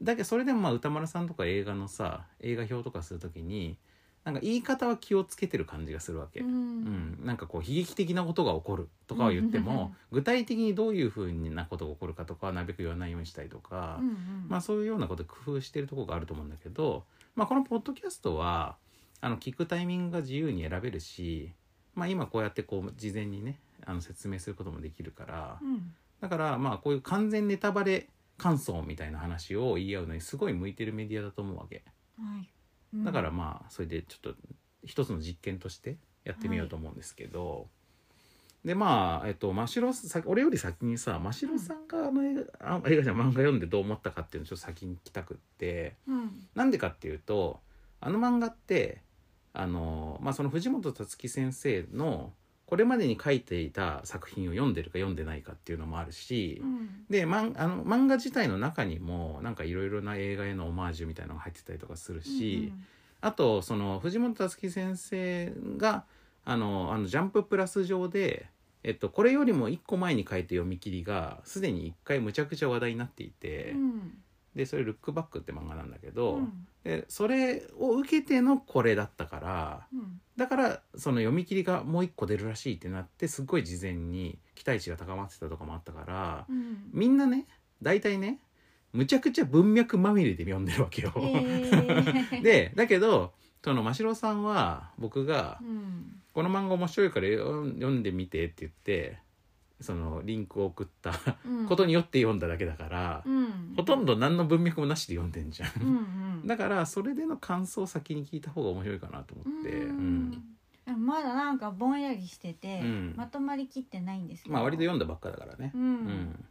Speaker 1: だけどそれでもまあ歌丸さんとか映画のさ映画表とかするときになんか言い方は気をつけてる感じがするわけ。
Speaker 2: う
Speaker 1: うん。
Speaker 2: ん
Speaker 1: なんかこう悲劇的なことが起こるとかは言っても、具体的にどういうふうなことが起こるかとかはなるべく言わないようにしたりとか、
Speaker 2: うんうん
Speaker 1: まあ、そういうようなことで工夫してるところがあると思うんだけど、まあ、このポッドキャストはあの聞くタイミングが自由に選べるし、まあ、今こうやってこう事前にねあの説明することもできるから
Speaker 2: うん。
Speaker 1: だからまあこういう完全ネタバレ感想みたいな話を言い合うのにすごい向いてるメディアだと思うわけ。
Speaker 2: はい。うん
Speaker 1: だからまあそれでちょっと一つの実験としてやってみようと思うんですけど、でまあえっと真城さ俺より先にさ真城さんがあの映画あ映画じゃん漫画読んでどう思ったかっていうのをちょっと先に聞きたくって。
Speaker 2: うん。
Speaker 1: なんでかっていうとあの漫画ってあの、まあ、その藤本つ樹先生のこれまでに書いていた作品を読んでるか読んでないかっていうのもあるし、
Speaker 2: うん。
Speaker 1: で、まん、あの漫画自体の中にもなんかいろいろな映画へのオマージュみたいなのが入ってたりとかするし、あとその藤本つ樹先生があのあのジャンププラス上で、えっと、これよりも一個前に書いた読み切りがすでに一回むちゃくちゃ話題になっていて、
Speaker 2: うん
Speaker 1: でそれ「ルックバック」って漫画なんだけど、
Speaker 2: うん。
Speaker 1: でそれを受けてのこれだったから
Speaker 2: うん。
Speaker 1: だからその読み切りがもう一個出るらしいってなってすっごい事前に期待値が高まってたとかもあったから
Speaker 2: うん。
Speaker 1: みんなね大体ねむちゃくちゃ文脈まみれで読んでるわけよ。
Speaker 2: えー。
Speaker 1: でだけどその真城さんは僕が
Speaker 2: うん「
Speaker 1: この漫画面白いから読んでみて」って言ってそのリンクを送った
Speaker 2: うん。
Speaker 1: ことによって読んだだけだから、
Speaker 2: うん。
Speaker 1: ほとんど何の文脈もなしで読んでんじゃん。
Speaker 2: うんうん。
Speaker 1: だからそれでの感想を先に聞いた方が面白いかなと思って、
Speaker 2: う
Speaker 1: うん。
Speaker 2: んまだなんかぼんやりしてて、
Speaker 1: うん。
Speaker 2: まとまりきってないんですけど。
Speaker 1: まあ割と読んだばっかだからね。
Speaker 2: う。
Speaker 1: うん。ん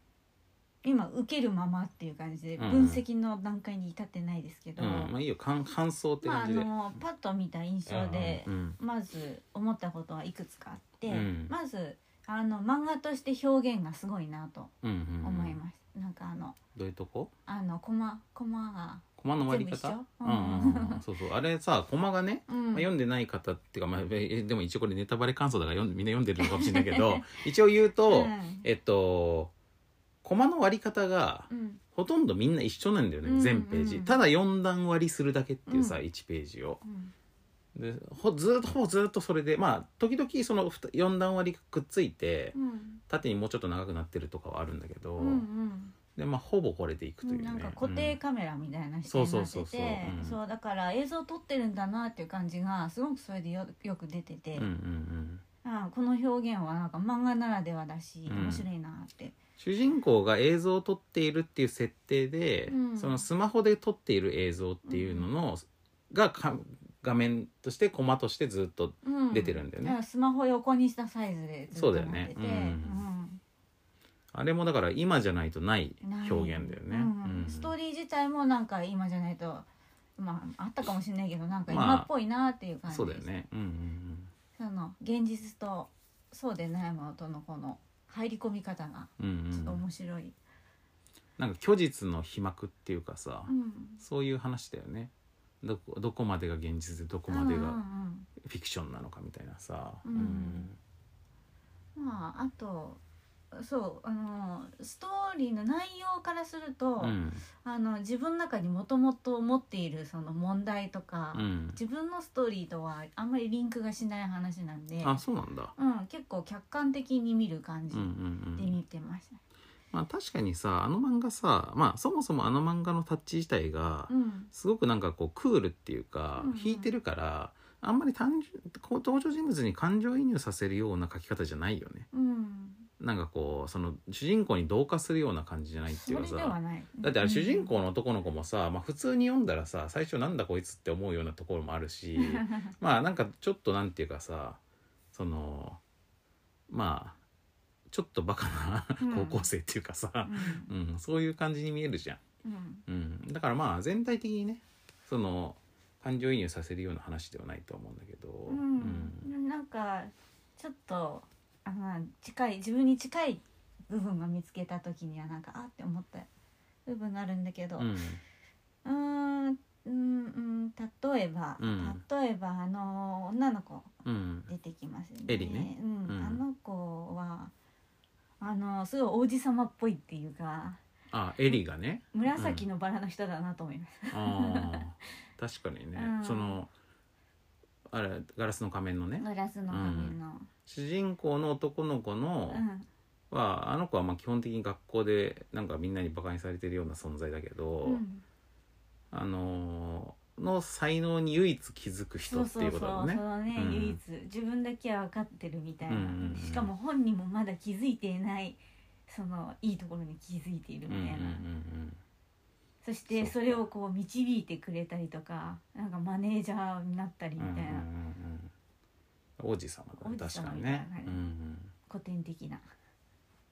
Speaker 2: 今受けるままっていう感じで
Speaker 1: うん。
Speaker 2: 分析の段階に至ってないですけど、
Speaker 1: うん。まあいいよ。感感想って
Speaker 2: まああ
Speaker 1: 感じで。
Speaker 2: のパッと見た印象で、
Speaker 1: うん。
Speaker 2: まず思ったことはいくつかあって、
Speaker 1: うん。
Speaker 2: まずあの漫画として表現がすごいなと
Speaker 1: うんうんうん。
Speaker 2: 思います、なんかあの
Speaker 1: どういうとこ？
Speaker 2: あのコマコマが
Speaker 1: コマの割り
Speaker 2: 全部一緒？
Speaker 1: 方うんうんうん。そうそう。あれさコマがね、
Speaker 2: うん。
Speaker 1: まあ、読んでない方っていうか、まあ、えでも一応これネタバレ感想だから読んでみんな読んでるのかもしれないけど 一応言うと、
Speaker 2: うん。
Speaker 1: えっとコマの割り方が
Speaker 2: うん。
Speaker 1: ほとんどみんな一緒なんだよね、
Speaker 2: うん
Speaker 1: 全ページ。
Speaker 2: うん
Speaker 1: ただ4段割りするだけっていうさ、
Speaker 2: うん。
Speaker 1: 1ページを。
Speaker 2: うん
Speaker 1: でほずっとほぼずっとそれでまあ時々その4段割りがくっついて
Speaker 2: うん。
Speaker 1: 縦にもうちょっと長くなってるとかはあるんだけど、
Speaker 2: うんうん。
Speaker 1: でまあほぼこれでいくというね。
Speaker 2: なんか固定
Speaker 1: うん
Speaker 2: カメラみたいな視点になって
Speaker 1: そうそうそうそう。
Speaker 2: て
Speaker 1: うん。
Speaker 2: そうだから映像撮ってるんだなっていう感じがすごくそれでよよく出てて、
Speaker 1: うんうんうん。
Speaker 2: あこの表現はなんか漫画ならではだし、
Speaker 1: うん。
Speaker 2: 面白いなって。
Speaker 1: 主人公が映像を撮っているっていう設定で、
Speaker 2: うん。
Speaker 1: そのスマホで撮っている映像っていうのの、がか画面としてコマとしてずっと
Speaker 2: うん。
Speaker 1: 出てるんだよね。
Speaker 2: だからスマホ横にしたサイズでずっと
Speaker 1: そうだよ
Speaker 2: 持ってて。
Speaker 1: ねあれもだから今じゃないとない表現だよね。
Speaker 2: うん。
Speaker 1: うん。
Speaker 2: ストーリー自体もなんか今じゃないとまああったかもしれないけどなんか
Speaker 1: まあ。
Speaker 2: 今っぽいなっていう感じ
Speaker 1: そうだよね。うんうん
Speaker 2: その現実とそうでないものとのこの入り込み方が
Speaker 1: うんうん。
Speaker 2: ちょっと
Speaker 1: うん
Speaker 2: 面白い、
Speaker 1: なんか虚実の飛膜っていうかさ、
Speaker 2: うん。
Speaker 1: そういう話だよね。どこどこまでが現実でどこまでが
Speaker 2: うんうん
Speaker 1: フィクションなのかみたいなさ。
Speaker 2: うんうんまああとそうあのストーリーの内容からすると、
Speaker 1: うん
Speaker 2: あの自分の中にもともと持っているその問題とか、
Speaker 1: うん
Speaker 2: 自分のストーリーとはあんまりリンクがしない話なんで、
Speaker 1: あそうなんだ。
Speaker 2: うん、結構客観的に見る感じ
Speaker 1: うんうん
Speaker 2: で
Speaker 1: うん
Speaker 2: 見てました。
Speaker 1: まあ確かにさあの漫画さまあそもそもあの漫画のタッチ自体が
Speaker 2: うん。
Speaker 1: すごくなんかこうクールっていうか、
Speaker 2: うんうん。
Speaker 1: 引いてるからあんまり単純こう登場人物に感情移入させるような書き方じゃないよね。
Speaker 2: うん、
Speaker 1: なんかこうその主人公に同化するような感じじゃないって
Speaker 2: それ
Speaker 1: いうかさ。
Speaker 2: ではない。
Speaker 1: だってあれ主人
Speaker 2: うん
Speaker 1: 公の男の子もさ、まあ、普通に読んだらさ最初なんだこいつって思うようなところもあるし まあなんかちょっとなんていうかさそのまあちょっとバカな
Speaker 2: うん。
Speaker 1: 高校生っていうかさ、
Speaker 2: うん。
Speaker 1: うん。そういう感じに見えるじゃん。
Speaker 2: うん。
Speaker 1: うん、だからまあ全体的にねその感情移入させるような話ではないと思うんだけど、
Speaker 2: うん。なんかちょっとあの近い自分に近い部分が見つけた時にはなんかあって思った部分があるんだけど、
Speaker 1: うん。
Speaker 2: うーんうんうん例えば、
Speaker 1: うん。
Speaker 2: 例えばあの女の子
Speaker 1: うん。
Speaker 2: 出てきますよね。
Speaker 1: エリね。
Speaker 2: うん。
Speaker 1: うん。
Speaker 2: あの子はあのすごい王子様っぽいっていうか
Speaker 1: あエリがね。
Speaker 2: 紫のバラの人だなと思います、
Speaker 1: あー確かにね、
Speaker 2: うん。
Speaker 1: そのあれガラスの仮面のね。
Speaker 2: ガラスの仮面の、
Speaker 1: 主人公の男の子の、
Speaker 2: うん。
Speaker 1: はあの子はまあ基本的に学校でなんかみんなにバカにされてるような存在だけど、
Speaker 2: うん。
Speaker 1: あのーの才能に唯一気づく人っていうことだね。
Speaker 2: そうそうそうね、
Speaker 1: うん。
Speaker 2: 唯一自分だけは分かってるみたいな、
Speaker 1: うんうんうん。
Speaker 2: しかも本人もまだ気づいていないそのいいところに気づいているみたいな、
Speaker 1: うんうんうん
Speaker 2: そして
Speaker 1: そ
Speaker 2: れをこう導いてくれたりとかなんかマネージャーになったりみたいな、
Speaker 1: うんうんうんうん。王子様だね確かに
Speaker 2: みたい。
Speaker 1: うんうん、
Speaker 2: 古典的な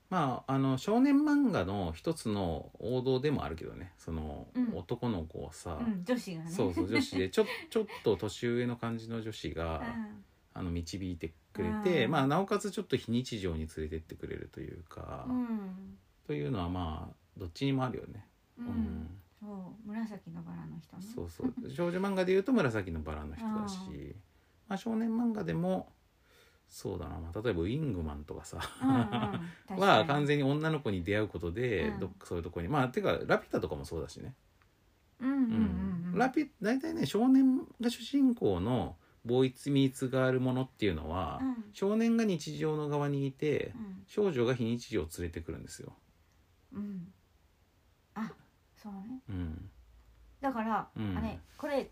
Speaker 1: まああの少年漫画の一つの王道でもあるけどね。その、
Speaker 2: うん。
Speaker 1: 男の子をさ、
Speaker 2: うん女子がね。
Speaker 1: そうそう女子で。ちょ ちょっと年上の感じの女子が、
Speaker 2: うん。
Speaker 1: あの導いてくれて、
Speaker 2: うん。
Speaker 1: まあ、なおかつちょっと非日常に連れてってくれるというか、
Speaker 2: うん。
Speaker 1: というのはまあどっちにもあるよね。
Speaker 2: う
Speaker 1: うん。ん
Speaker 2: そう紫のバラの人ね。
Speaker 1: そうそう。少女漫画でいうと紫のバラの人だし、まあ、少年漫画でもそうだな、まあ、例えばウィングマンとかさ。
Speaker 2: うんうん。
Speaker 1: は 完全に女の子に出会うことで、
Speaker 2: うん。
Speaker 1: どそういうところに。まあていうかラピュタとかもそうだしね、ラピュ大体ね少年が主人公のボーイツミーツがあるものっていうのは、
Speaker 2: うん。
Speaker 1: 少年が日常の側にいて
Speaker 2: うん。
Speaker 1: 少女が非日常を連れてくるんですよ。
Speaker 2: うん。あそうね。
Speaker 1: うん、
Speaker 2: だから、
Speaker 1: うん。
Speaker 2: あれこれ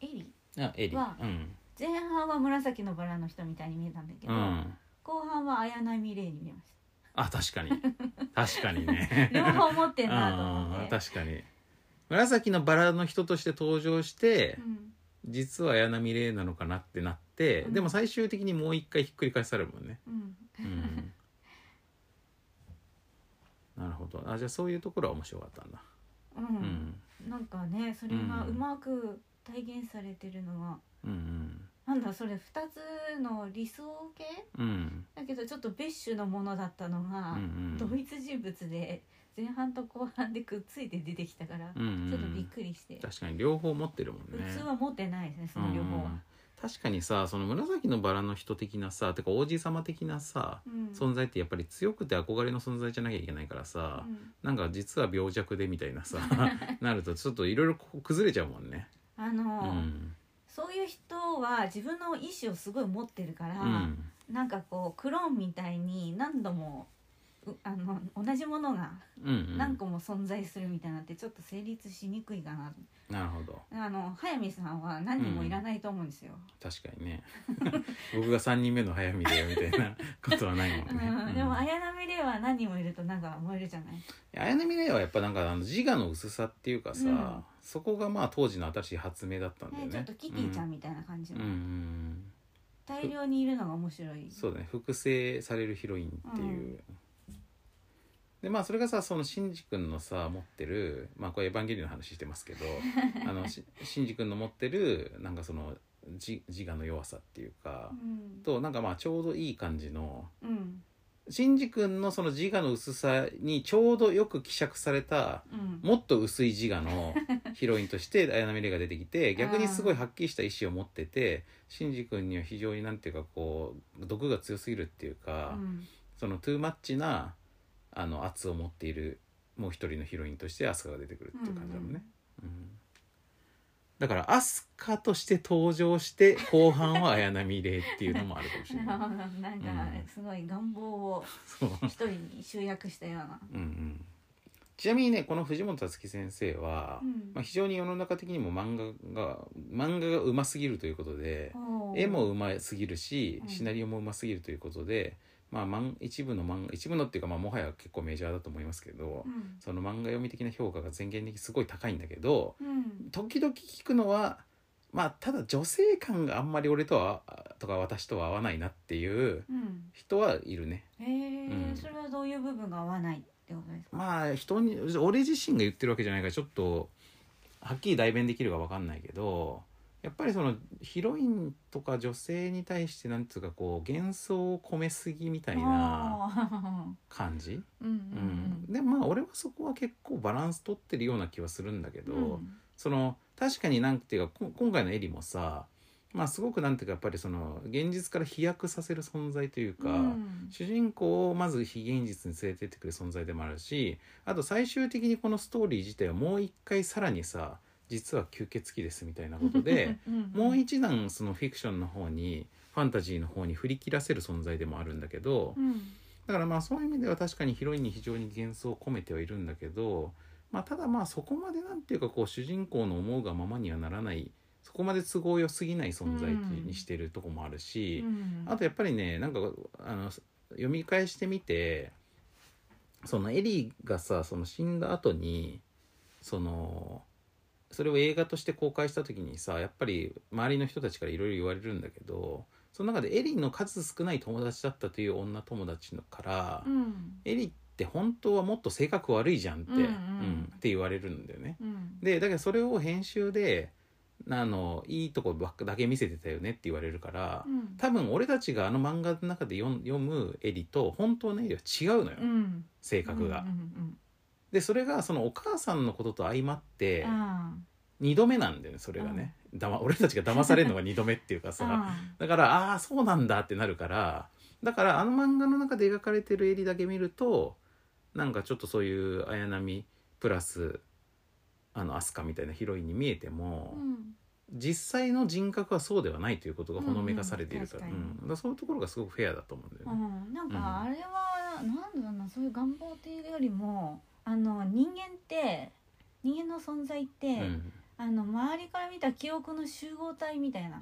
Speaker 2: エリ？
Speaker 1: あエリ、
Speaker 2: は
Speaker 1: うん
Speaker 2: 前半は紫のバラの人みたいに見えたんだけど、
Speaker 1: うん、
Speaker 2: 後半は綾波レイに見えまし
Speaker 1: あ確かに。確かにね。
Speaker 2: た両方持ってんなと思って、
Speaker 1: 確かに。紫のバラの人として登場して
Speaker 2: うん、
Speaker 1: 実は綾波レイなのかなってなって、
Speaker 2: うん。
Speaker 1: でも最終的にもう一回ひっくり返されるもんね。
Speaker 2: うん。
Speaker 1: うん、なるほど。あじゃあそういうところは面白かったんだ。
Speaker 2: う
Speaker 1: うん。ん
Speaker 2: なんかねそれがうまく体現されてるのは、
Speaker 1: うん
Speaker 2: なんだそれ2つの理想系
Speaker 1: うん。うん
Speaker 2: だけどちょっと別種のものだったのが、
Speaker 1: うんうん。
Speaker 2: 同一人物で前半と後半でくっついて出てきたから、
Speaker 1: うんうん。
Speaker 2: ちょっとびっくりして、
Speaker 1: 確かに両方持ってるもんね。
Speaker 2: 普通は持ってないですねその両方は。
Speaker 1: うん確かにさその紫のバラの人的なさてか王子様的なさ
Speaker 2: うん。
Speaker 1: 存在ってやっぱり強くて憧れの存在じゃなきゃいけないからさ、
Speaker 2: うん。
Speaker 1: なんか実は病弱でみたいなさ なるとちょっといろいろ崩れちゃうもんね。
Speaker 2: あの、
Speaker 1: うん
Speaker 2: そういう人は自分の意思をすごい持ってるから、
Speaker 1: うん。
Speaker 2: なんかこうクローンみたいに何度もうあの同じものが
Speaker 1: うんうん。
Speaker 2: 何個も存在するみたいなのってちょっと成立しにくいかな、
Speaker 1: なるほど。
Speaker 2: あの早見さんは何人もいらないと思うんですよ、
Speaker 1: 確かにね。僕が3人目の早見だよみたいな ことはないもんね。
Speaker 2: うん、でも綾波レイは何人もいるとなんか燃えるじゃない？
Speaker 1: 綾波レイはやっぱなんかあの自我の薄さっていうかさ、
Speaker 2: うん。
Speaker 1: そこがまあ当時の新しい発明だったんだよね。
Speaker 2: ねちょっとキティちゃん
Speaker 1: うん
Speaker 2: みたいな感じの、
Speaker 1: うん。うん
Speaker 2: 大量にいるのが面白い。
Speaker 1: そうだね。複製されるヒロインっていう、でまあそれがさそのシンジ君のさ持ってるまあこれエヴァンゲリオンの話してますけど あのしシンジ君の持ってるなんかその自自我の弱さっていうか
Speaker 2: う、ん。
Speaker 1: となんかまあちょうどいい感じの
Speaker 2: うん。
Speaker 1: シンジ君のその自我の薄さにちょうどよく希釈された
Speaker 2: うん。
Speaker 1: もっと薄い自我の ヒロインとして綾波レイが出てきて逆にすごいはっきりした意志を持っててシンジ君には非常になんていうかこう毒が強すぎるっていうか、
Speaker 2: うん。
Speaker 1: そのトゥーマッチなあの圧を持っているもう一人のヒロインとしてアスカが出てくるっていう感じだもんね。うんだからアスカとして登場して後半は綾波レイっていうのもあるかもしれない。
Speaker 2: なんか
Speaker 1: うん
Speaker 2: すごい願望を一人に集約したような、
Speaker 1: うんうん。ちなみにねこの藤本つ樹先生は、
Speaker 2: うん。
Speaker 1: まあ、非常に世の中的にも漫画が漫画がうますぎるということで絵もうますぎるし
Speaker 2: うん。
Speaker 1: シナリオもうますぎるということで、まあ、漫一部の漫画一部のっていうか、まあ、もはや結構メジャーだと思いますけど、
Speaker 2: うん。
Speaker 1: その漫画読み的な評価が全言的にすごい高いんだけど
Speaker 2: うん。
Speaker 1: 時々聞くのはまあただ女性感があんまり俺とはとか私とは合わないなっていう
Speaker 2: うん。
Speaker 1: 人はいるね。
Speaker 2: へえ、
Speaker 1: うん。
Speaker 2: それはどういう部分が合わないってことですか、
Speaker 1: まあ人に俺自身が言ってるわけじゃないからちょっとはっきり代弁できるか分かんないけどやっぱりそのヒロインとか女性に対してなんつうかこう幻想を込めすぎみたいな
Speaker 2: あ
Speaker 1: 感じ、
Speaker 2: ーうん
Speaker 1: うん。でまあ俺はそこは結構バランス取ってるような気はするんだけど、
Speaker 2: うんうん。
Speaker 1: その確かになんていうかこ今回のエリもさまあすごくなんていうかやっぱりその現実から飛躍させる存在というか、
Speaker 2: うん。
Speaker 1: 主人公をまず非現実に連れてってくれる存在でもあるしあと最終的にこのストーリー自体はもう一回さらにさ実は吸血鬼ですみたいなことで
Speaker 2: うん
Speaker 1: もう一段そのフィクションの方にファンタジーの方に振り切らせる存在でもあるんだけど
Speaker 2: うん
Speaker 1: だからまあそういう意味では確かにヒロインに非常に幻想を込めてはいるんだけど、まあ、ただまあそこまでなんていうかこう主人公の思うがままにはならないそこまで都合良すぎない存在にしてるとこもあるし。
Speaker 2: うん
Speaker 1: あとやっぱりねなんかあの読み返してみてそのエリーがさその死んだ後にそのそれを映画として公開した時にさやっぱり周りの人たちからいろいろ言われるんだけどその中でエリーの数少ない友達だったという女友達のから、
Speaker 2: うん。
Speaker 1: エリーって本当はもっと性格悪いじゃんって、
Speaker 2: うんうん。
Speaker 1: って言われるんだよね。
Speaker 2: うん。
Speaker 1: でだけどそれを編集であのいいとこばっかだけ見せてたよねって言われるから、
Speaker 2: うん。
Speaker 1: 多分俺たちがあの漫画の中で読むエリと本当のエリは違うのよ、
Speaker 2: うん。
Speaker 1: 性格が。
Speaker 2: うんうん
Speaker 1: でそれがそのお母さんのことと相まって
Speaker 2: うん。あ
Speaker 1: 2度目なんだよねそれがね、だま俺たちが騙されるのが2度目っていうか
Speaker 2: あ
Speaker 1: さだからああーそうなんだってなるからだからあの漫画の中で描かれてるエリだけ見るとなんかちょっとそういう綾波プラスあの飛鳥みたいなヒロインに見えても、
Speaker 2: うん。
Speaker 1: 実際の人格はそうではないということがほのめかされているから,、
Speaker 2: うんうん。
Speaker 1: うんらそういうところがすごくフェアだと思うんだよ
Speaker 2: う
Speaker 1: ね。
Speaker 2: ん、なんかあれは、なんだろうなそういう願望っていうよりもあの人間って人間の存在って、
Speaker 1: うん。
Speaker 2: あの周りから見た記憶の集合体みたいな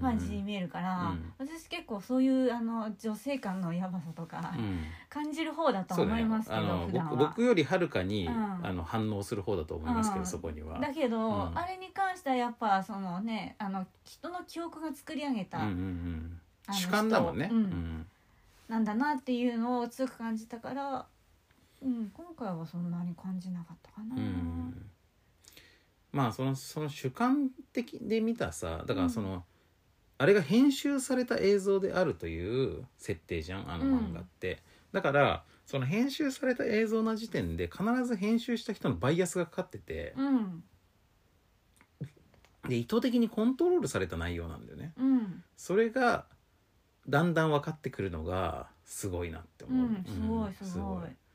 Speaker 2: 感じに見えるから、
Speaker 1: うん。
Speaker 2: 私結構そういうあの女性感のやばさとか、
Speaker 1: うん。
Speaker 2: 感じる方だと思いますけど、
Speaker 1: あの
Speaker 2: 普段は。
Speaker 1: 僕僕よりはるかに、
Speaker 2: うん。
Speaker 1: あの反応する方だと思いますけど、
Speaker 2: うん。
Speaker 1: そこには。
Speaker 2: だけど、
Speaker 1: うん。
Speaker 2: あれに関してはやっぱそのねあの人の記憶が作り上げた、
Speaker 1: うんうんうん。
Speaker 2: あの
Speaker 1: 主観だもんね。
Speaker 2: なんだなっていうのを強く感じたから、うん、今回はそんなに感じなかったかな。
Speaker 1: うん。まあそのその主観的で見たさだからその、あれが編集された映像であるという設定じゃんあの漫画って、だからその編集された映像の時点で必ず編集した人のバイアスがかかってて、
Speaker 2: うん。
Speaker 1: で意図的にコントロールされた内容なんだよね。
Speaker 2: うん。
Speaker 1: それがだんだん分かってくるのがすごいなって
Speaker 2: う
Speaker 1: 思う、
Speaker 2: んすごい。
Speaker 1: うん
Speaker 2: すごい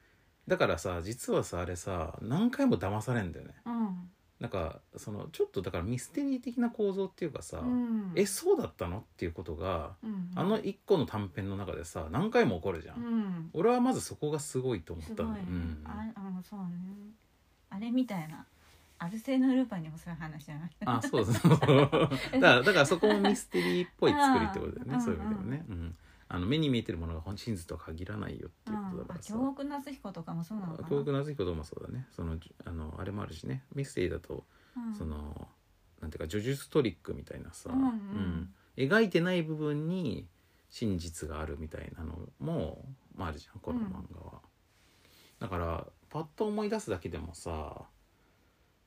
Speaker 1: だからさ実はさあれさ何回も騙されんだよね。
Speaker 2: うん。
Speaker 1: なんかそのちょっとだからミステリー的な構造っていうかさ、
Speaker 2: うん。
Speaker 1: えそうだったのっていうことが
Speaker 2: うん。
Speaker 1: あの一個の短編の中でさ何回も起こるじゃん、
Speaker 2: うん。
Speaker 1: 俺はまずそこがすごいと思ったんだよ、うん。
Speaker 2: ああのそうね。あれみたいな。アルセーヌ・ルパンにもそういう話じゃない
Speaker 1: あそうそう。だからだからそこもミステリーっぽい作りってことだよね、
Speaker 2: うん
Speaker 1: そういう意味ではね、うん、あの目に見えてるものが本真実とは限らないよっていうことだからさ、
Speaker 2: 京極夏彦とかもそうなのかな。
Speaker 1: 教育なず彦どもそうだね。そのあのあれもあるしね。ミステリーだと、
Speaker 2: うん。
Speaker 1: そのなんていうか呪術トリックみたいなさ、
Speaker 2: うんうん。
Speaker 1: 描いてない部分に真実があるみたいなのも、まあ、あるじゃんこの漫画は、だからパッと思い出すだけでもさ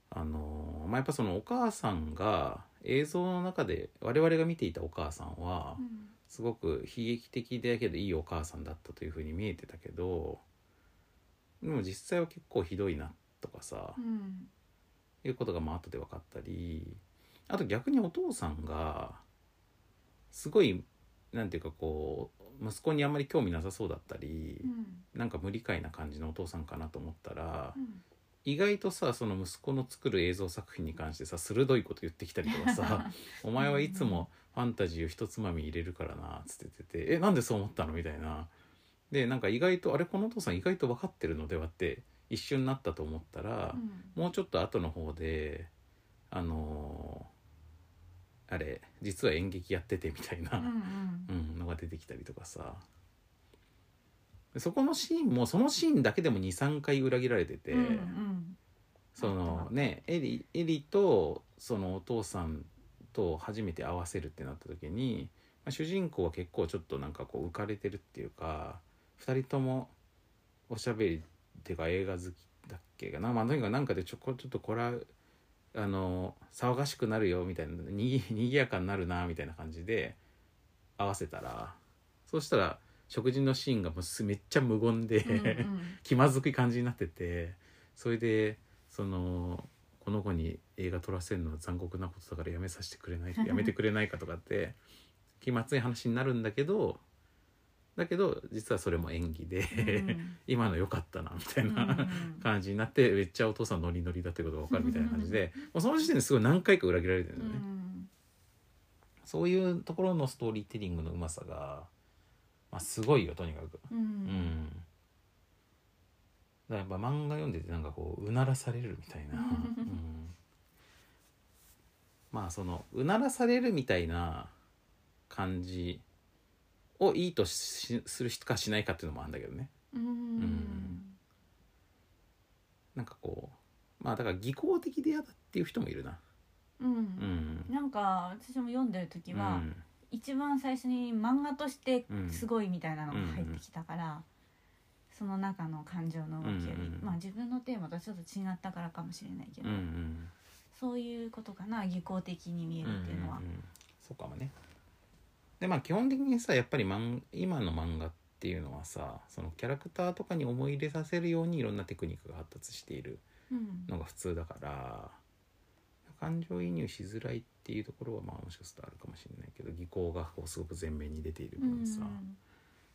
Speaker 1: あのまあやっぱそのお母さんが映像の中で我々が見ていたお母さんは
Speaker 2: うん
Speaker 1: すごく悲劇的だけどいいお母さんだったというふうに見えてたけどでも実際は結構ひどいなとかさ、
Speaker 2: うん。
Speaker 1: いうことがまあ後で分かったりあと逆にお父さんがすごいなんていうかこう息子にあんまり興味なさそうだったり
Speaker 2: う、ん。
Speaker 1: なんか無理解な感じのお父さんかなと思ったら、
Speaker 2: うん。
Speaker 1: 意外とさその息子の作る映像作品に関してさ鋭いこと言ってきたりとかさ「お前はいつもファンタジーを一つまみ入れるからな」っつっててて「えなんでそう思ったの?」みたいな。でなんか意外とあれこのお父さん意外と分かってるのではって一瞬なったと思ったら、
Speaker 2: うん
Speaker 1: もうちょっと後の方であのーあれ実は演劇やっててみたいな、
Speaker 2: うんうん
Speaker 1: うんのが出てきたりとかさでそこのシーンもそのシーンだけでも23回裏切られてて、
Speaker 2: うんうん
Speaker 1: そのねエリエリとそのお父さんと初めて会わせるってなった時に、まあ、主人公は結構ちょっとなんかこう浮かれてるっていうか2人ともおしゃべりっていうか映画好きだっけかな。まあとにかくなんかでちょこちょっとこれはあの騒がしくなるよみたいなにぎ にぎやかになるなみたいな感じで合わせたらそうしたら食事のシーンがもうすめっちゃ無言で、
Speaker 2: うんうん。
Speaker 1: 気まずくい感じになっててそれでそのこの子に映画撮らせるのは残酷なことだからやめさせてくれない やめてくれないかとかって気まずい話になるんだけどだけど実はそれも演技で、
Speaker 2: うん。
Speaker 1: 今の良かったなみたい
Speaker 2: うん
Speaker 1: な感じになってめっちゃお父さんノリノリだってことが分かるみたいな感じでもうその時点ですごい何回か裏切られてる
Speaker 2: う
Speaker 1: のね、
Speaker 2: ん。
Speaker 1: そういうところのストーリーテリングのうまさが、まあ、すごいよとにかく。
Speaker 2: う
Speaker 1: うんんだからやっぱ漫画読んでてなんかこううならされるみたいな、うん。まあそのうならされるみたいな感じをいいとしする人かしないかっていうのもあるんだけどね。
Speaker 2: うん。
Speaker 1: なんかこうまあだから技巧的で嫌だっていう人もいるな。
Speaker 2: うん。
Speaker 1: うん。
Speaker 2: なんか私も読んでる時は、
Speaker 1: うん。
Speaker 2: 一番最初に漫画として
Speaker 1: うん。
Speaker 2: すごいみたいなのが入ってきたから、その中の感情の動きより、
Speaker 1: うんうん
Speaker 2: まあ自分のテーマとちょっと違ったからかもしれないけど、
Speaker 1: うんうん。
Speaker 2: そういうことかな技巧的に見えるっていうのは。
Speaker 1: んん。ん。そうかもね。でまあ基本的にさやっぱり漫今の漫画っていうのはさそのキャラクターとかに思い入れさせるようにいろんなテクニックが発達している
Speaker 2: うん。
Speaker 1: のが普通だから感情移入しづらいっていうところはまあもしかするとあるかもしれないけど技巧がこうすごく前面に出ている分さ、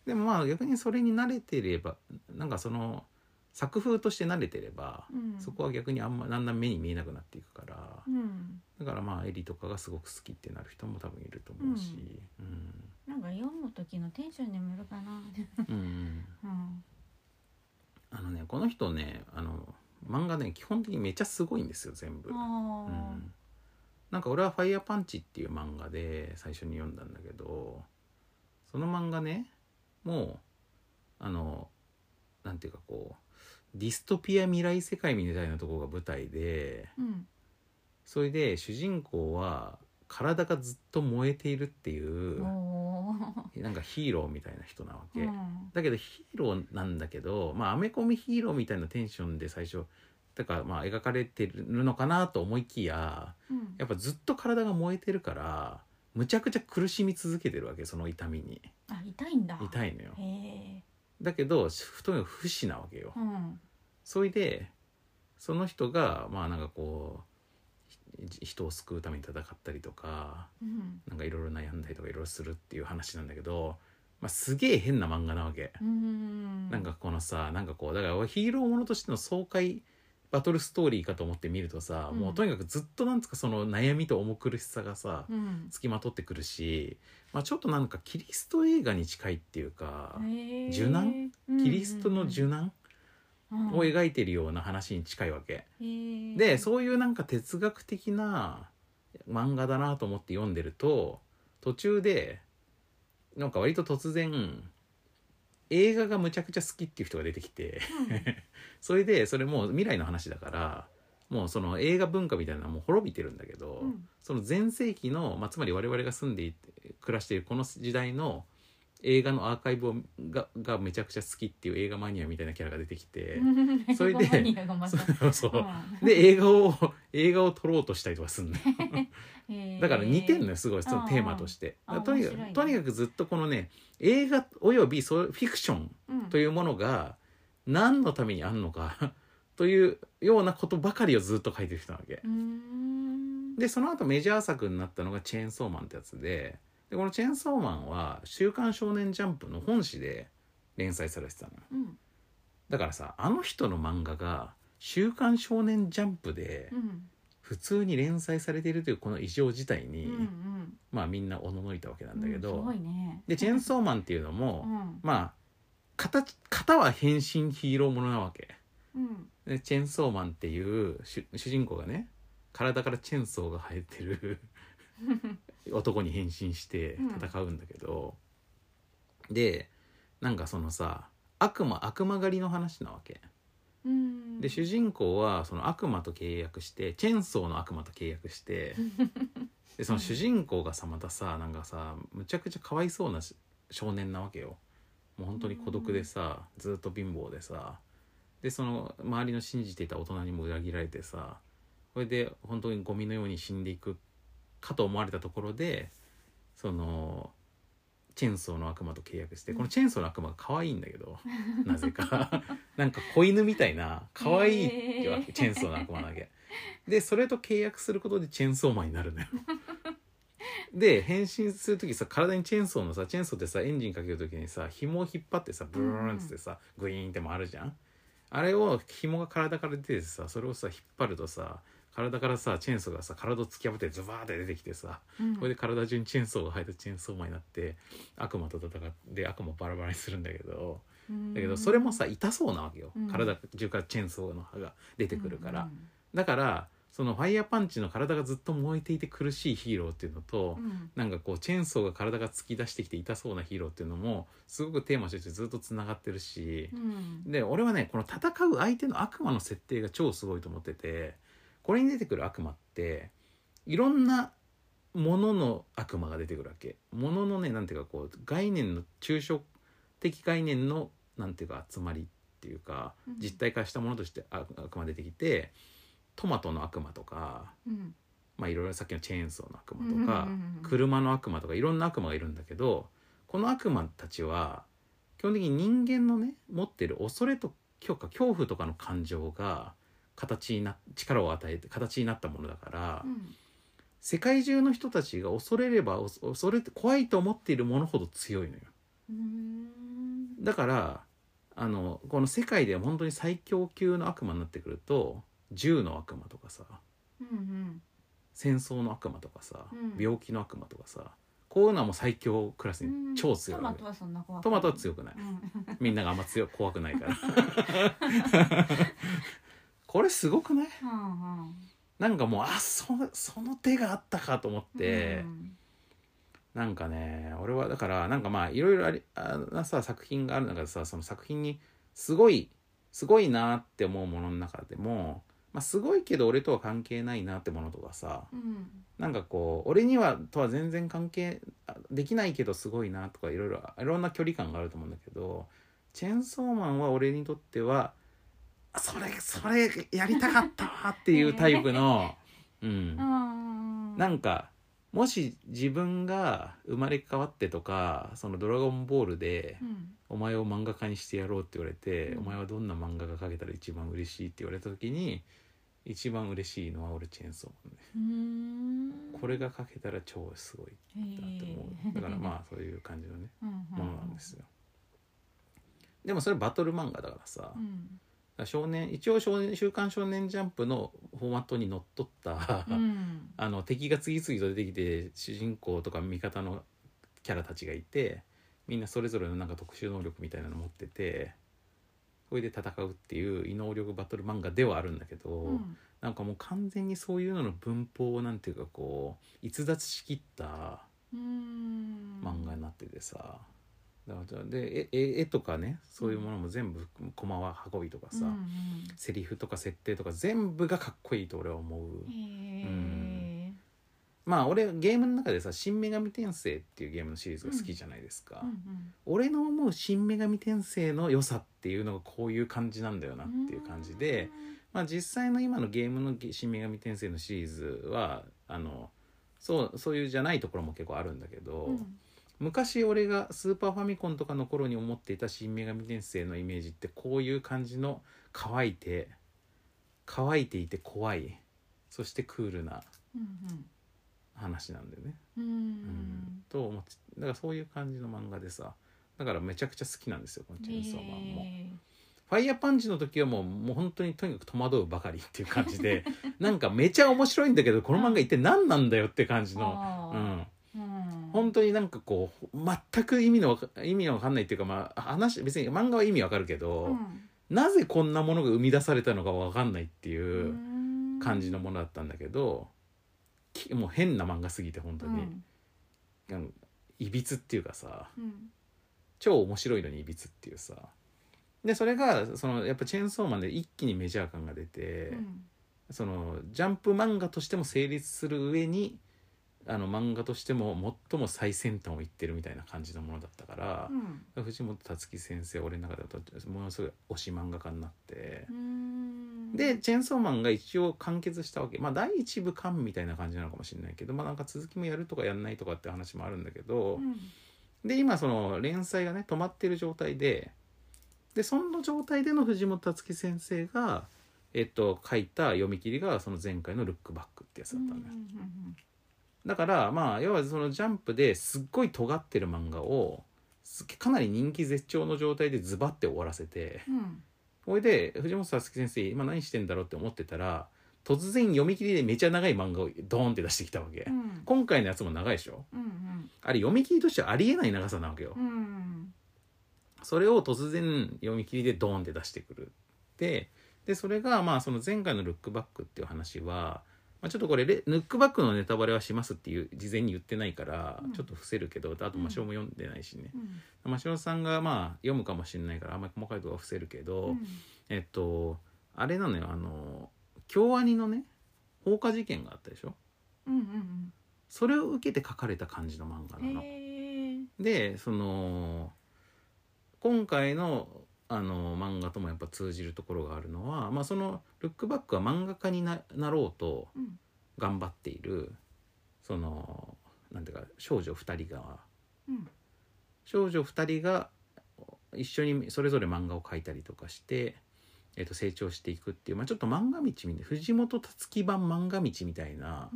Speaker 1: でもまあ逆にそれに慣れてればなんかその作風として慣れてれば、
Speaker 2: うん。
Speaker 1: そこは逆にあんまだんだん目に見えなくなっていくから、
Speaker 2: うん。
Speaker 1: だからまあエリとかがすごく好きってなる人も多分いると思うし、うん。
Speaker 2: なんか読む時のテンションにもよるかな。
Speaker 1: うん。うん。
Speaker 2: うん
Speaker 1: あのねこの人ねあの漫画ね基本的にめちゃすごいんですよ全部。
Speaker 2: あ
Speaker 1: う
Speaker 2: ー
Speaker 1: ん、なんか俺は「ファイヤーパンチ」っていう漫画で最初に読んだんだけどその漫画ねもうあのなんていうかこうディストピア未来世界みたいなところが舞台で
Speaker 2: うん。
Speaker 1: それで主人公は体がずっと燃えているっていうなんかヒーローみたいな人なわけ。
Speaker 2: うん。
Speaker 1: だけどヒーローなんだけどまあアメコミヒーローみたいなテンションで最初だからまあ描かれてるのかなと思いきや
Speaker 2: うん。
Speaker 1: やっぱずっと体が燃えてるからむちゃくちゃ苦しみ続けてるわけその痛みに
Speaker 2: あ痛いんだ。
Speaker 1: 痛いのよ。だけどとにかく不死なわけよ
Speaker 2: うん
Speaker 1: それでその人がまあなんかこうひ人を救うために戦ったりとか
Speaker 2: うん
Speaker 1: なんかいろいろ悩んだりとかいろいろするっていう話なんだけど、まあ、すげえ変な漫画なわけ、
Speaker 2: うん。
Speaker 1: なんかこのさなんかこうだから俺ヒーローものとしての爽快バトルストーリーかと思って見るとさ、
Speaker 2: うん。
Speaker 1: もうとにかくずっとなんつうかその悩みと重苦しさがさ、
Speaker 2: うん。
Speaker 1: つきまとってくるし、まあ、ちょっとなんかキリスト映画に近いっていうか、受難？キリストの受難？
Speaker 2: 難
Speaker 1: を描いてるような話に近いわけ。
Speaker 2: い
Speaker 1: でそういうなんか哲学的な漫画だなと思って読んでると途中でなんか割と突然映画がむちゃくちゃ好きっていう人が出てきて それでそれもう未来の話だからもうその映画文化みたいなのはもう滅びてるんだけど、
Speaker 2: うん。
Speaker 1: その前世紀の、まあ、つまり我々が住んでいて暮らしているこの時代の映画のアーカイブをががめちゃくちゃ好きっていう映画マニアみたいなキャラが出てきて、
Speaker 2: う ん
Speaker 1: それでそうそう。
Speaker 2: うん
Speaker 1: で映画を映画を撮ろうとしたりとかすんのよ。
Speaker 2: へえ
Speaker 1: だから似てんのよすごい。そのテーマとして。とにか
Speaker 2: 面白いね。
Speaker 1: くとにかくずっとこのね映画およびそうフィクション
Speaker 2: うん。
Speaker 1: というものが何のためにあんのか というようなことばかりをずっと書いてる人なわけ。でその後メジャー作になったのが「チェーンソーマン」ってやつででこの「チェーンソーマン」は「週刊少年ジャンプ」の本誌で連載されてたのよ。
Speaker 2: うん。
Speaker 1: だからさあの人の漫画が「週刊少年ジャンプ」で
Speaker 2: うん。
Speaker 1: 普通に連載されているというこの異常事態に、
Speaker 2: うんうん。
Speaker 1: まあみんなおののいたわけなんだけど、
Speaker 2: うんすごいね。
Speaker 1: でチェーンソーマンっていうの
Speaker 2: う
Speaker 1: も、
Speaker 2: ん。
Speaker 1: まあ型型は変身ヒーローものなわけ。
Speaker 2: うん。
Speaker 1: でチェーンソーマンっていう主主人公がね体からチェーンソーが生えてる 男に変身して戦うんだけど、でなんかそのさ悪魔悪魔狩りの話なわけ。
Speaker 2: うん。
Speaker 1: で主人公はその悪魔と契約してチェーンソーの悪魔と契約して でその主人公がさまたさなんかさむちゃくちゃかわいそうなし少年なわけよ。もう本当に孤独でさずっと貧乏でさ。でその周りの信じていた大人にも裏切られてさ。これで本当にゴミのように死んでいくかと思われたところでそのチェーンソーの悪魔と契約してこのチェーンソーの悪魔が可愛いんだけどなぜか。なんか子犬みたいな可愛いってわけ。チェーンソーの悪魔だけ。でそれと契約することでチェーンソーマンになるのよ。で変身する時さ体にチェーンソーのさチェーンソーってさエンジンかける時にさ紐を引っ張ってさブーンっつってさ、グイーンってもあるじゃん。あれを紐が体から出てさそれをさ引っ張るとさ体からさチェーンソーがさ体を突き破ってズバーって出てきてさ
Speaker 2: うん。
Speaker 1: これで体中にチェーンソーが入ったチェーンソーマンになって悪魔と戦って悪魔をバラバラにするんだけどだけどそれもさ痛そうなわけよ、
Speaker 2: うん。
Speaker 1: 体中からチェーンソーの刃が出てくるから、
Speaker 2: うん
Speaker 1: だからそのファイヤーパンチの体がずっと燃えていて苦しいヒーローっていうのと、
Speaker 2: うん。
Speaker 1: なんかこうチェーンソーが体が突き出してきて痛そうなヒーローっていうのもすごくテーマとしてずっとつながってるし。
Speaker 2: う、ん。
Speaker 1: で俺はねこの戦う相手の悪魔の設定が超すごいと思っててこれに出てくる悪魔っていろんなものの悪魔が出てくるわけ。もののねなんていうかこう概念の抽象的概念のなんていうか集まりっていうか
Speaker 2: うん。
Speaker 1: 実体化したものとして悪悪魔出てきてトマトの悪魔とか
Speaker 2: うん。
Speaker 1: まあいろいろさっきのチェーンソーの悪魔とか、車の悪魔とかいろんな悪魔がいるんだけどこの悪魔たちは基本的に人間のね持ってる恐れと恐怖とかの感情が形にな力を与えて形になったものだから、
Speaker 2: うん。
Speaker 1: 世界中の人たちが恐れれば恐恐れて怖いと思っているものほど強いのよ。
Speaker 2: うん。
Speaker 1: だからあのこの世界では本当に最強級の悪魔になってくると銃の悪魔とかさ
Speaker 2: うん
Speaker 1: 戦争の悪魔とかさ、
Speaker 2: うん。
Speaker 1: 病気の悪魔とかさこういうのはもう最強クラス
Speaker 2: うん。
Speaker 1: に超強い
Speaker 2: トマトはそんな怖く
Speaker 1: トマトは強くない。
Speaker 2: うん。
Speaker 1: みんながあんま強く怖くないから これすごくない？
Speaker 2: うん
Speaker 1: なんかもうあそその手があったかと思っ
Speaker 2: うん。
Speaker 1: て、なんかね俺はだからなんかまあいろいろありあなさ作品がある中でさその作品にすごいすごいなって思うものの中でも、まあ、すごいけど俺とは関係ないなってものとかさ
Speaker 2: うん。
Speaker 1: なんかこう俺にはとは全然関係あできないけどすごいなとかいろいろいろんな距離感があると思うんだけどチェーンソーマンは俺にとってはあそれそれやりたかったわっていうタイプの、うん。
Speaker 2: うん。
Speaker 1: なんかもし自分が生まれ変わってとかその「ドラゴンボール」で
Speaker 2: うん「
Speaker 1: お前を漫画家にしてやろう」って言われて「
Speaker 2: うん。
Speaker 1: お前はどんな漫画が描けたら一番嬉しい?」って言われた時に一番嬉しいのは俺チェーンソーマこれが描けたら超すごいなって思う。だからまあそういう感じのね
Speaker 2: あ
Speaker 1: ものなんですよ。でもそれバトル漫画だからさ、
Speaker 2: うん。
Speaker 1: ら少年一応少年「週刊少年ジャンプ」のフォーマットにのっとった、
Speaker 2: うん。
Speaker 1: あの敵が次々と出てきて主人公とか味方のキャラたちがいてみんなそれぞれのなんか特殊能力みたいなの持っててそれで戦うっていう異能力バトル漫画ではあるんだけど、
Speaker 2: うん。
Speaker 1: なんかもう完全にそういうのの文法をなんていうかこう逸脱しきった
Speaker 2: うん。
Speaker 1: 漫画になっててさ、だからで絵とかねそういうものも全部駒は運びとかさ、
Speaker 2: うん
Speaker 1: セリフとか設定とか全部がかっこいいと俺は思う。
Speaker 2: うん。
Speaker 1: まあ俺ゲームの中でさ「新女神転生」っていうゲームのシリーズが好きじゃないですか、
Speaker 2: うん
Speaker 1: 俺の思う新女神転生の良さっていうのがこういう感じなんだよなっていう感じで、まあ、実際の今のゲームのゲ新女神転生のシリーズはあのそうそういうじゃないところも結構あるんだけど、
Speaker 2: うん
Speaker 1: 昔俺がスーパーファミコンとかの頃に思っていた新女神転生のイメージってこういう感じの乾いて乾いていて怖い。そしてクールな
Speaker 2: うん
Speaker 1: 話なんだよね。
Speaker 2: うん。う
Speaker 1: うん
Speaker 2: ん
Speaker 1: と思ってだからそういう感じの漫画でさだからめちゃくちゃ好きなんですよこのチェーンソーマンも。
Speaker 2: へ
Speaker 1: ファイヤーパンチの時はもうもう本当にとにかく戸惑うばかりっていう感じで なんかめちゃ面白いんだけどこの漫画一体何なんだよって感じ
Speaker 2: ー。
Speaker 1: の、うん本当になんかこう全く意味の意味のわかんないっていうかまあ話別に漫画は意味わかるけど、
Speaker 2: うん。
Speaker 1: なぜこんなものが生み出されたのかわかんないっていううん。感じのものだったんだけど、きもう変な漫画すぎて本当に、うん。いびつっていうかさ
Speaker 2: うん。
Speaker 1: 超面白いのにいびつっていうさ。でそれがそのやっぱチェーンソーマンで一気にメジャー感が出て、
Speaker 2: うん。
Speaker 1: そのジャンプ漫画としても成立する上にあの漫画としても最も最先端をいってるみたいな感じのものだったから
Speaker 2: う、ん。
Speaker 1: 藤本つ樹先生俺の中ではものすごい推し漫画家になって。
Speaker 2: う、ん。
Speaker 1: でチェーンソーマンが一応完結したわけ。まあ第一部完みたいな感じなのかもしれないけどまあなんか続きもやるとかやんないとかって話もあるんだけど、
Speaker 2: うん。
Speaker 1: で今その連載がね止まってる状態ででその状態での藤本つ樹先生がえっと、書いた読み切りがその前回の「ルックバック」ってやつだったんだよ、だからまあ要はそのジャンプですっごい尖ってる漫画をすかなり人気絶頂の状態でズバッて終わらせて
Speaker 2: うん。
Speaker 1: れで藤本さつき先生今何してんだろうって思ってたら突然読み切りでめちゃ長い漫画をドーンって出してきたわけ、
Speaker 2: うん。
Speaker 1: 今回のやつも長いでしょ。
Speaker 2: うん
Speaker 1: あれ読み切りとしてはありえない長さなわけよ、
Speaker 2: うんうん。
Speaker 1: それを突然読み切りでドーンって出してくる。ででそれがまあその前回の「ルックバック」っていう話は、まあ、ちょっとこれレルックバックのネタバレはしますっていう事前に言ってないから
Speaker 2: うん。
Speaker 1: ちょっと伏せるけど、あと真汐も読んでないしね。
Speaker 2: うん。
Speaker 1: 真汐さんがまあ読むかもしれないからあんまり細かいところは伏せるけど、
Speaker 2: うん。
Speaker 1: えっとあれなのよあの京アニのね放火事件があったでしょ？
Speaker 2: うんうん
Speaker 1: それを受けて書かれた感じの漫画
Speaker 2: うん
Speaker 1: なの。でその今回のあの漫画ともやっぱ通じるところがあるのは、まあ、その「ルックバック」は漫画家にななろうと
Speaker 2: うん。
Speaker 1: 頑張っているそのなんていうか少女2人が
Speaker 2: うん。
Speaker 1: 少女2人が一緒にそれぞれ漫画を描いたりとかして、えっと成長していくっていう、まあ、ちょっと漫画道みたいな藤本つき版漫画道みたいな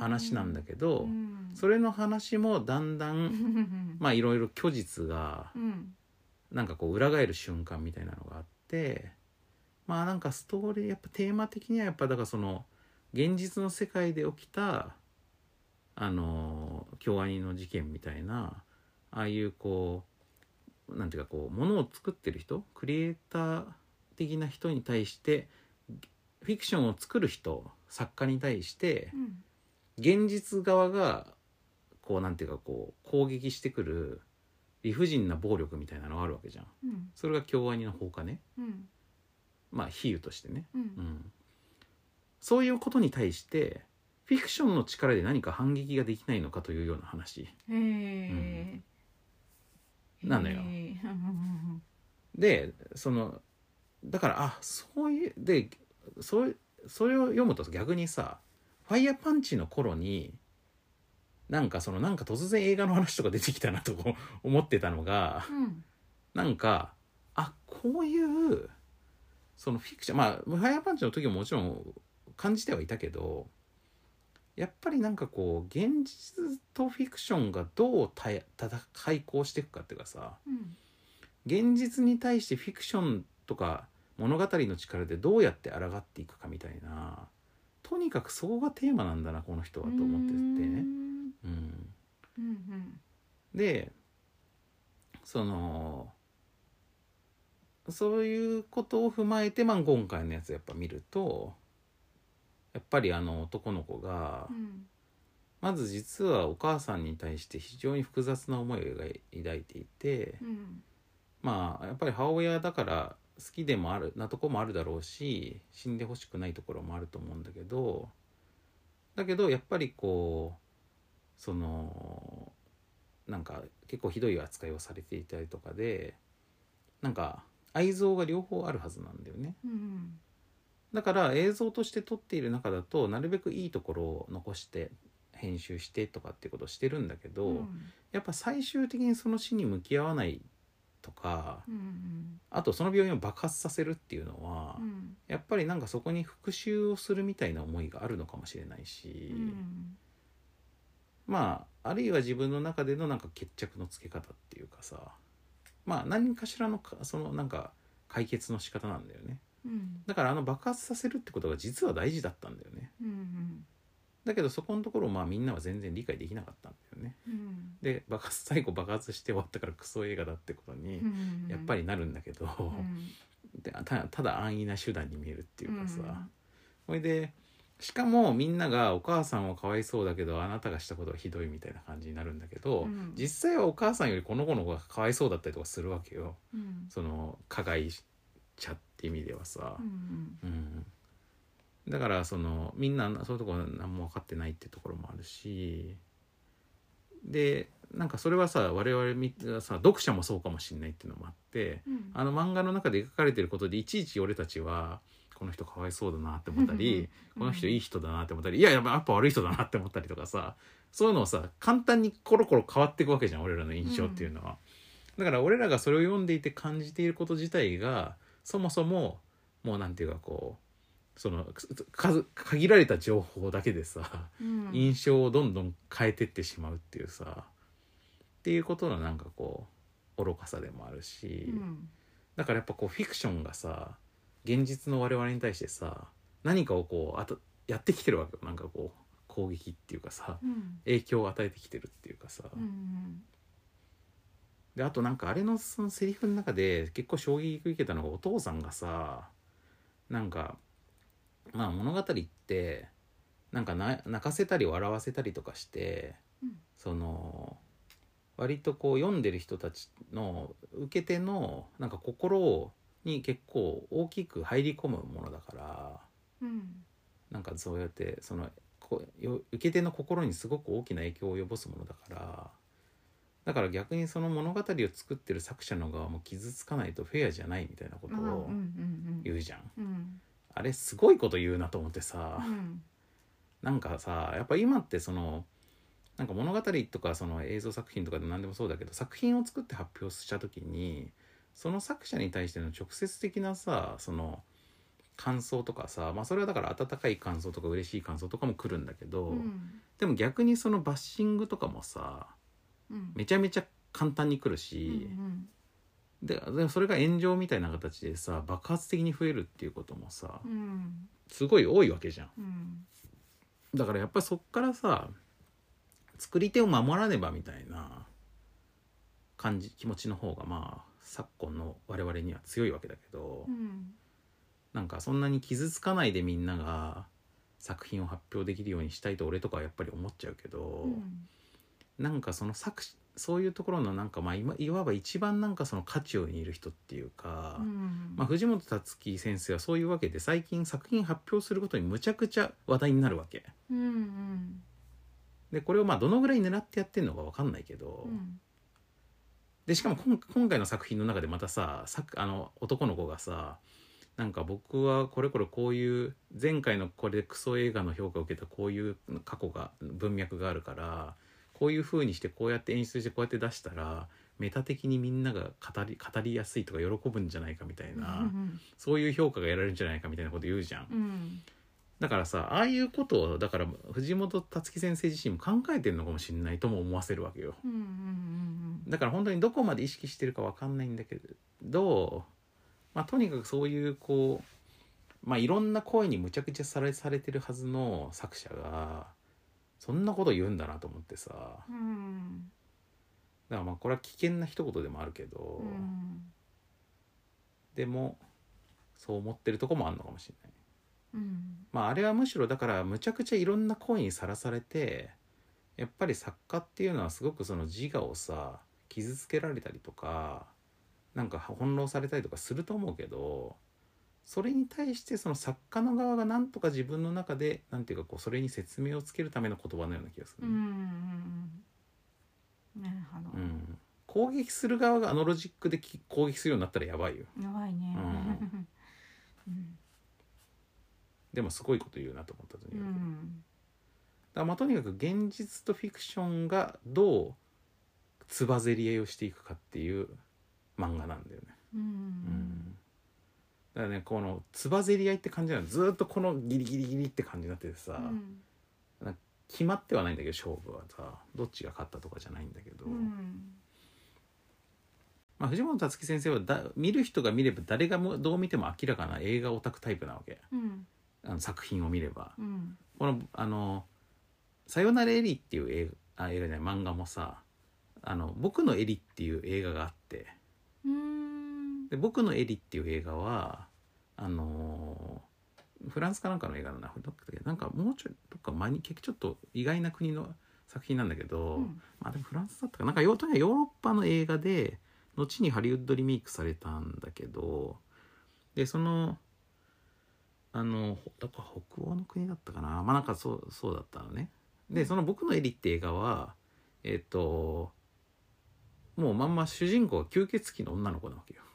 Speaker 1: 話なんだけど、
Speaker 2: うん。
Speaker 1: それの話もだんだ
Speaker 2: うんん
Speaker 1: まあいろいろ虚実が
Speaker 2: うん
Speaker 1: なんかこう裏返る瞬間みたいなのがあってまあなんかストーリーやっぱテーマ的にはやっぱだからその現実の世界で起きたあの京アニの事件みたいなああいうこうなんていうかこうものを作ってる人クリエイター的な人に対してフィクションを作る人作家に対して
Speaker 2: うん。
Speaker 1: 現実側がこうなんていうかこう攻撃してくる理不尽な暴力みたいなのがあるわけじゃん。
Speaker 2: うん。
Speaker 1: それが京アニの放火ね。
Speaker 2: うん。
Speaker 1: まあ比喩としてね、
Speaker 2: う
Speaker 1: うん。ん、そういうことに対してフィクションの力で何か反撃ができないのかというような話。なのよ。でそのだからあそういうでそうそれを読むと逆にさファイヤーパンチの頃になんかそのなんか突然映画の話とか出てきたなと 思ってたのが
Speaker 2: うん
Speaker 1: なんかあこういうそのフィクションまあファイヤパンチの時ももちろん感じてはいたけどやっぱりなんかこう現実とフィクションがどう対対抗していくかっていうかさ
Speaker 2: うん
Speaker 1: 現実に対してフィクションとか物語の力でどうやって抗っていくかみたいなとにかくそこがテーマなんだなこの人はと思っててね。
Speaker 2: うん。
Speaker 1: うん、
Speaker 2: うん
Speaker 1: でそのそういうことを踏まえて、まあ、今回のやつやっぱ見るとやっぱりあの男の子が
Speaker 2: うん
Speaker 1: まず実はお母さんに対して非常に複雑な思いを抱い抱いていて
Speaker 2: うん。
Speaker 1: まあやっぱり母親だから好きでもあるなとこもあるだろうし死んでほしくないところもあると思うんだけどだけどやっぱりこうそのなんか結構ひどい扱いをされていたりとかでなんか愛憎が両方あるはずなんだよね。
Speaker 2: うん
Speaker 1: だから映像として撮っている中だとなるべくいいところを残して編集してとかっていうことをしてるんだけど、
Speaker 2: うん。
Speaker 1: やっぱ最終的にその死に向き合わないとか
Speaker 2: うん
Speaker 1: あとその病院を爆発させるっていうのは、
Speaker 2: うん。
Speaker 1: やっぱりなんかそこに復讐をするみたいな思いがあるのかもしれないし、
Speaker 2: うん。
Speaker 1: まああるいは自分の中でのなんか決着のつけ方っていうかさまあ何かしらのかそのなんか解決の仕方なんだよね。
Speaker 2: うん。
Speaker 1: だからあの爆発させるってことが実は大事だったんだよね。
Speaker 2: うん。
Speaker 1: だけどそこのところをまあみんなは全然理解できなかったんだよね。
Speaker 2: うん
Speaker 1: で爆発 最後爆発して終わったからクソ映画だってことに
Speaker 2: うん
Speaker 1: やっぱりなるんだけど、
Speaker 2: うん。
Speaker 1: でたただ安易な手段に見えるっていうかさ、
Speaker 2: うん
Speaker 1: ほいでしかもみんながお母さんはかわいそうだけどあなたがしたことはひどいみたいな感じになるんだけど、
Speaker 2: うん。
Speaker 1: 実際はお母さんよりこの子の方がかわいそうだったりとかするわけよ。
Speaker 2: うん。
Speaker 1: その加害者って意味ではさ。
Speaker 2: う、ん
Speaker 1: うん。だからそのみんなそういうところ何も分かってないってところもあるしでなんかそれはさ我々みさ読者もそうかもしれないっていうのもあって
Speaker 2: うん。
Speaker 1: あの漫画の中で描かれてることでいちいち俺たちはこの人かわいそうだなって思ったりこの人いい人だなって思ったりいややっぱ悪い人だなって思ったりとかさそういうのをさ簡単にコロコロ変わっていくわけじゃん俺らの印象っていうのは。だから俺らがそれを読んでいて感じていること自体がそもそももうなんていうかこその数限られた情報だけでさ
Speaker 2: うん。
Speaker 1: 印象をどんどん変えてってしまうっていうさっていうことのなんかこう愚かさでもあるし、
Speaker 2: うん。
Speaker 1: だからやっぱこうフィクションがさ現実の我々に対してさ何かをこうあとやってきてるわけよ。なんかこう攻撃っていうかさ
Speaker 2: うん。
Speaker 1: 影響を与えてきてるっていうかさ、
Speaker 2: うん。
Speaker 1: であとなんかあれのそのセリフの中で結構衝撃受けたのがお父さんがさなんかまあ物語ってなんかな泣かせたり笑わせたりとかして、
Speaker 2: うん。
Speaker 1: その割とこう読んでる人たちの受け手のなんか心に結構大きく入り込むものだから
Speaker 2: うん。
Speaker 1: なんかそうやってそのこよ受け手の心にすごく大きな影響を及ぼすものだからだから逆にその物語を作ってる作者の側も傷つかないとフェアじゃないみたいなこと
Speaker 2: うんうん
Speaker 1: を言うじゃん。
Speaker 2: うん
Speaker 1: あれすごいこと言うなと思ってさ、
Speaker 2: うん。
Speaker 1: なんかさやっぱ今ってそのなんか物語とかその映像作品とかでも何でもそうだけど作品を作って発表した時にその作者に対しての直接的なさその感想とかさまあそれはだから温かい感想とか嬉しい感想とかも来るんだけど、
Speaker 2: うん。
Speaker 1: でも逆にそのバッシングとかもさ
Speaker 2: うん。
Speaker 1: めちゃめちゃ簡単に来る
Speaker 2: う
Speaker 1: し、
Speaker 2: ん
Speaker 1: ででもそれが炎上みたいな形でさ爆発的に増えるっていうこともさ
Speaker 2: うん。
Speaker 1: すごい多いわけじゃん。
Speaker 2: うん。
Speaker 1: だからやっぱりそっからさ作り手を守らねばみたいな感じ気持ちの方がまあ昨今の我々には強いわけだけど、
Speaker 2: うん。
Speaker 1: なんかそんなに傷つかないでみんなが作品を発表できるようにしたいと俺とかはやっぱり思っちゃうけど、
Speaker 2: うん。
Speaker 1: なんかその作詞そういうところのなんかまあ今いわば一番なんかその渦中にいる人っていうか、
Speaker 2: うん。
Speaker 1: まあ、藤本達樹先生はそういうわけで最近作品発表することにむちゃくちゃ話題になるわけ。
Speaker 2: うんうん。
Speaker 1: でこれをまあどのぐらい狙ってやってんのか分かんないけど、
Speaker 2: うん。
Speaker 1: でしかも今今回の作品の中でまたささあの男の子がさなんか僕はこれこれこういう前回のこれクソ映画の評価を受けたこういう過去が文脈があるからこういう風にしてこうやって演出してこうやって出したらメタ的にみんなが語り語りやすいとか喜ぶんじゃないかみたいな、
Speaker 2: うん。
Speaker 1: そういう評価が得られるんじゃないかみたいなこと言うじゃん。
Speaker 2: うん。
Speaker 1: だからさああいうことをだから藤本達樹先生自身も考えてるのかもしれないとも思わせるわけよ。
Speaker 2: うん。うん。
Speaker 1: だから本当にどこまで意識してるかわかんないんだけど、まあ、とにかくそういうこう、まあ、いろんな声にむちゃくちゃされされてるはずの作者がそんなこと言うんだなと思ってさ。だか
Speaker 2: うん
Speaker 1: らまあこれは危険な一言でもあるけど、
Speaker 2: うん。
Speaker 1: でもそう思ってるとこもあるのかもしれない。
Speaker 2: うん。
Speaker 1: まああれはむしろだからむちゃくちゃいろんな声にさらされてやっぱり作家っていうのはすごくその自我をさ傷つけられたりとかなんか翻弄されたりとかすると思うけどそれに対してその作家の側がなんとか自分の中でなんていうかこうそれに説明をつけるための言葉のような気がする、
Speaker 2: うんうんなるほど。
Speaker 1: うん。攻撃する側があのロジックでき攻撃するようになったらやばいよ。
Speaker 2: やばいね。うん。
Speaker 1: でもすごいこと言うなと思ったと
Speaker 2: う
Speaker 1: にかく、だか
Speaker 2: ん
Speaker 1: らまあとにかく現実とフィクションがどうつばぜり合いをしていくかっていう漫画なんだよね。
Speaker 2: う
Speaker 1: うんんだからねこのつばぜり合いって感じなの。ずーっとこのギリギリギリって感じになっててさ、
Speaker 2: うん。
Speaker 1: 決まってはないんだけど勝負はさどっちが勝ったとかじゃないんだけど、
Speaker 2: うん。
Speaker 1: まあ、藤本達樹先生はだ見る人が見れば誰がもどう見ても明らかな映画オタクタイプなわけ。
Speaker 2: うん。
Speaker 1: あの作品を見れば。
Speaker 2: うん。
Speaker 1: このあの「さよならエリ」っていう映画あ映画じゃない漫画もさ「あの僕のエリ」っていう映画があって。
Speaker 2: うん
Speaker 1: で僕のエリっていう映画はあのーフランスかなんかの映画だ。ななんかもうちょいどっか前に結構ちょっと意外な国の作品なんだけど、
Speaker 2: うん。
Speaker 1: まあでもフランスだったかな。なんかヨーロッパの映画で後にハリウッドリメイクされたんだけどでそのあのだから北欧の国だったかな。まあなんかそうそうだったのね。でその「僕のエリ」って映画はえっ、ともうまんま主人公が吸血鬼の女の子なわけよ。
Speaker 2: うん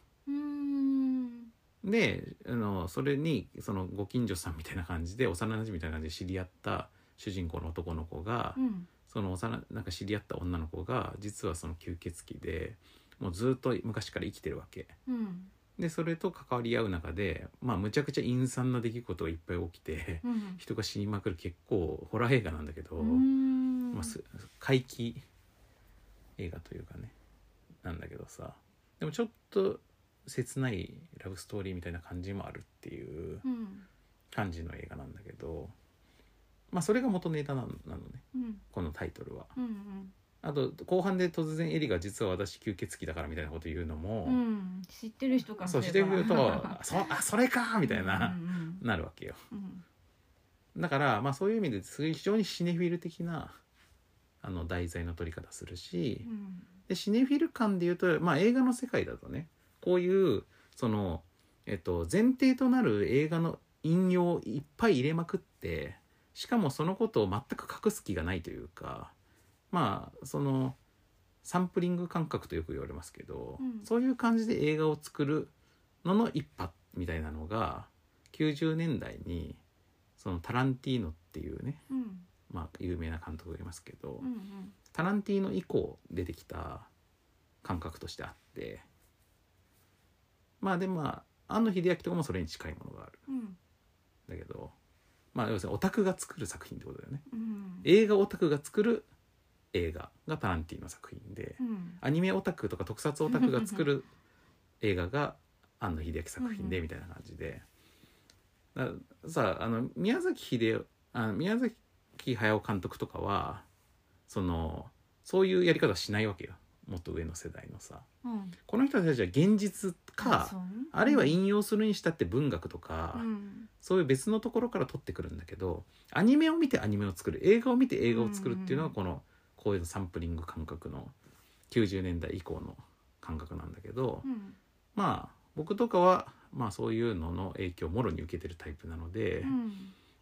Speaker 1: であのそれにそのご近所さんみたいな感じで幼馴染みたいな感じで知り合った主人公の男の子が、
Speaker 2: うん。
Speaker 1: その幼なんか知り合った女の子が実はその吸血鬼でもうずっと昔から生きてるわけ。
Speaker 2: うん。
Speaker 1: でそれと関わり合う中でまあむちゃくちゃ陰惨な出来事がいっぱい起きて
Speaker 2: うん。
Speaker 1: 人が死にまくる結構ホラー映画なんだけど、まあ、す怪奇映画というかねなんだけどさ。でもちょっと切ないラブストーリーみたいな感じもあるっていう
Speaker 2: うん。
Speaker 1: 感じの映画なんだけどまあそれが元ネタなのなのね。
Speaker 2: うん。
Speaker 1: このタイトルは。
Speaker 2: うん
Speaker 1: あと後半で突然エリが実は私吸血鬼だからみたいなこと言うのも、
Speaker 2: うん。うん知ってる人から
Speaker 1: そうしてくると「そ あそれか!」みたいな、
Speaker 2: うん。
Speaker 1: なるわけよ。
Speaker 2: うん。
Speaker 1: だからまあそういう意味で非常にシネフィル的なあの題材の取り方するし、
Speaker 2: うん。
Speaker 1: でシネフィル感で言うと、まあ、映画の世界だとねこういうその、えっと、前提となる映画の引用をいっぱい入れまくってしかもそのことを全く隠す気がないというかまあそのサンプリング感覚とよく言われますけど、
Speaker 2: うん。
Speaker 1: そういう感じで映画を作るのの一派みたいなのが90年代にそのタランティーノっていうね、
Speaker 2: うん。
Speaker 1: まあ、有名な監督がいますけど、
Speaker 2: うん。
Speaker 1: タランティーノ以降出てきた感覚としてあってまあでまあ庵野秀明とかもそれに近いものがある。
Speaker 2: うん。
Speaker 1: だけどまあ要するにオタクが作る作品ってことだよね。
Speaker 2: うん。
Speaker 1: 映画オタクが作る映画がタランティーノ作品で
Speaker 2: うん。
Speaker 1: アニメオタクとか特撮オタクが作る映画が庵野秀明作品でみたいな感じで。ださあの宮崎秀夫あの宮崎駿監督とかはそのそういうやり方はしないわけよもっと上の世代のさ
Speaker 2: うん。
Speaker 1: この人たちは現実か
Speaker 2: そう？ね
Speaker 1: あるいは引用するにしたって文学とか、
Speaker 2: うん。
Speaker 1: そういう別のところから取ってくるんだけどアニメを見てアニメを作る映画を見て映画を作るっていうのが
Speaker 2: うん
Speaker 1: このこういうサンプリング感覚の90年代以降の感覚なんだけど、
Speaker 2: うん。
Speaker 1: まあ僕とかはまあそういうのの影響をもろに受けてるタイプなので、
Speaker 2: うん。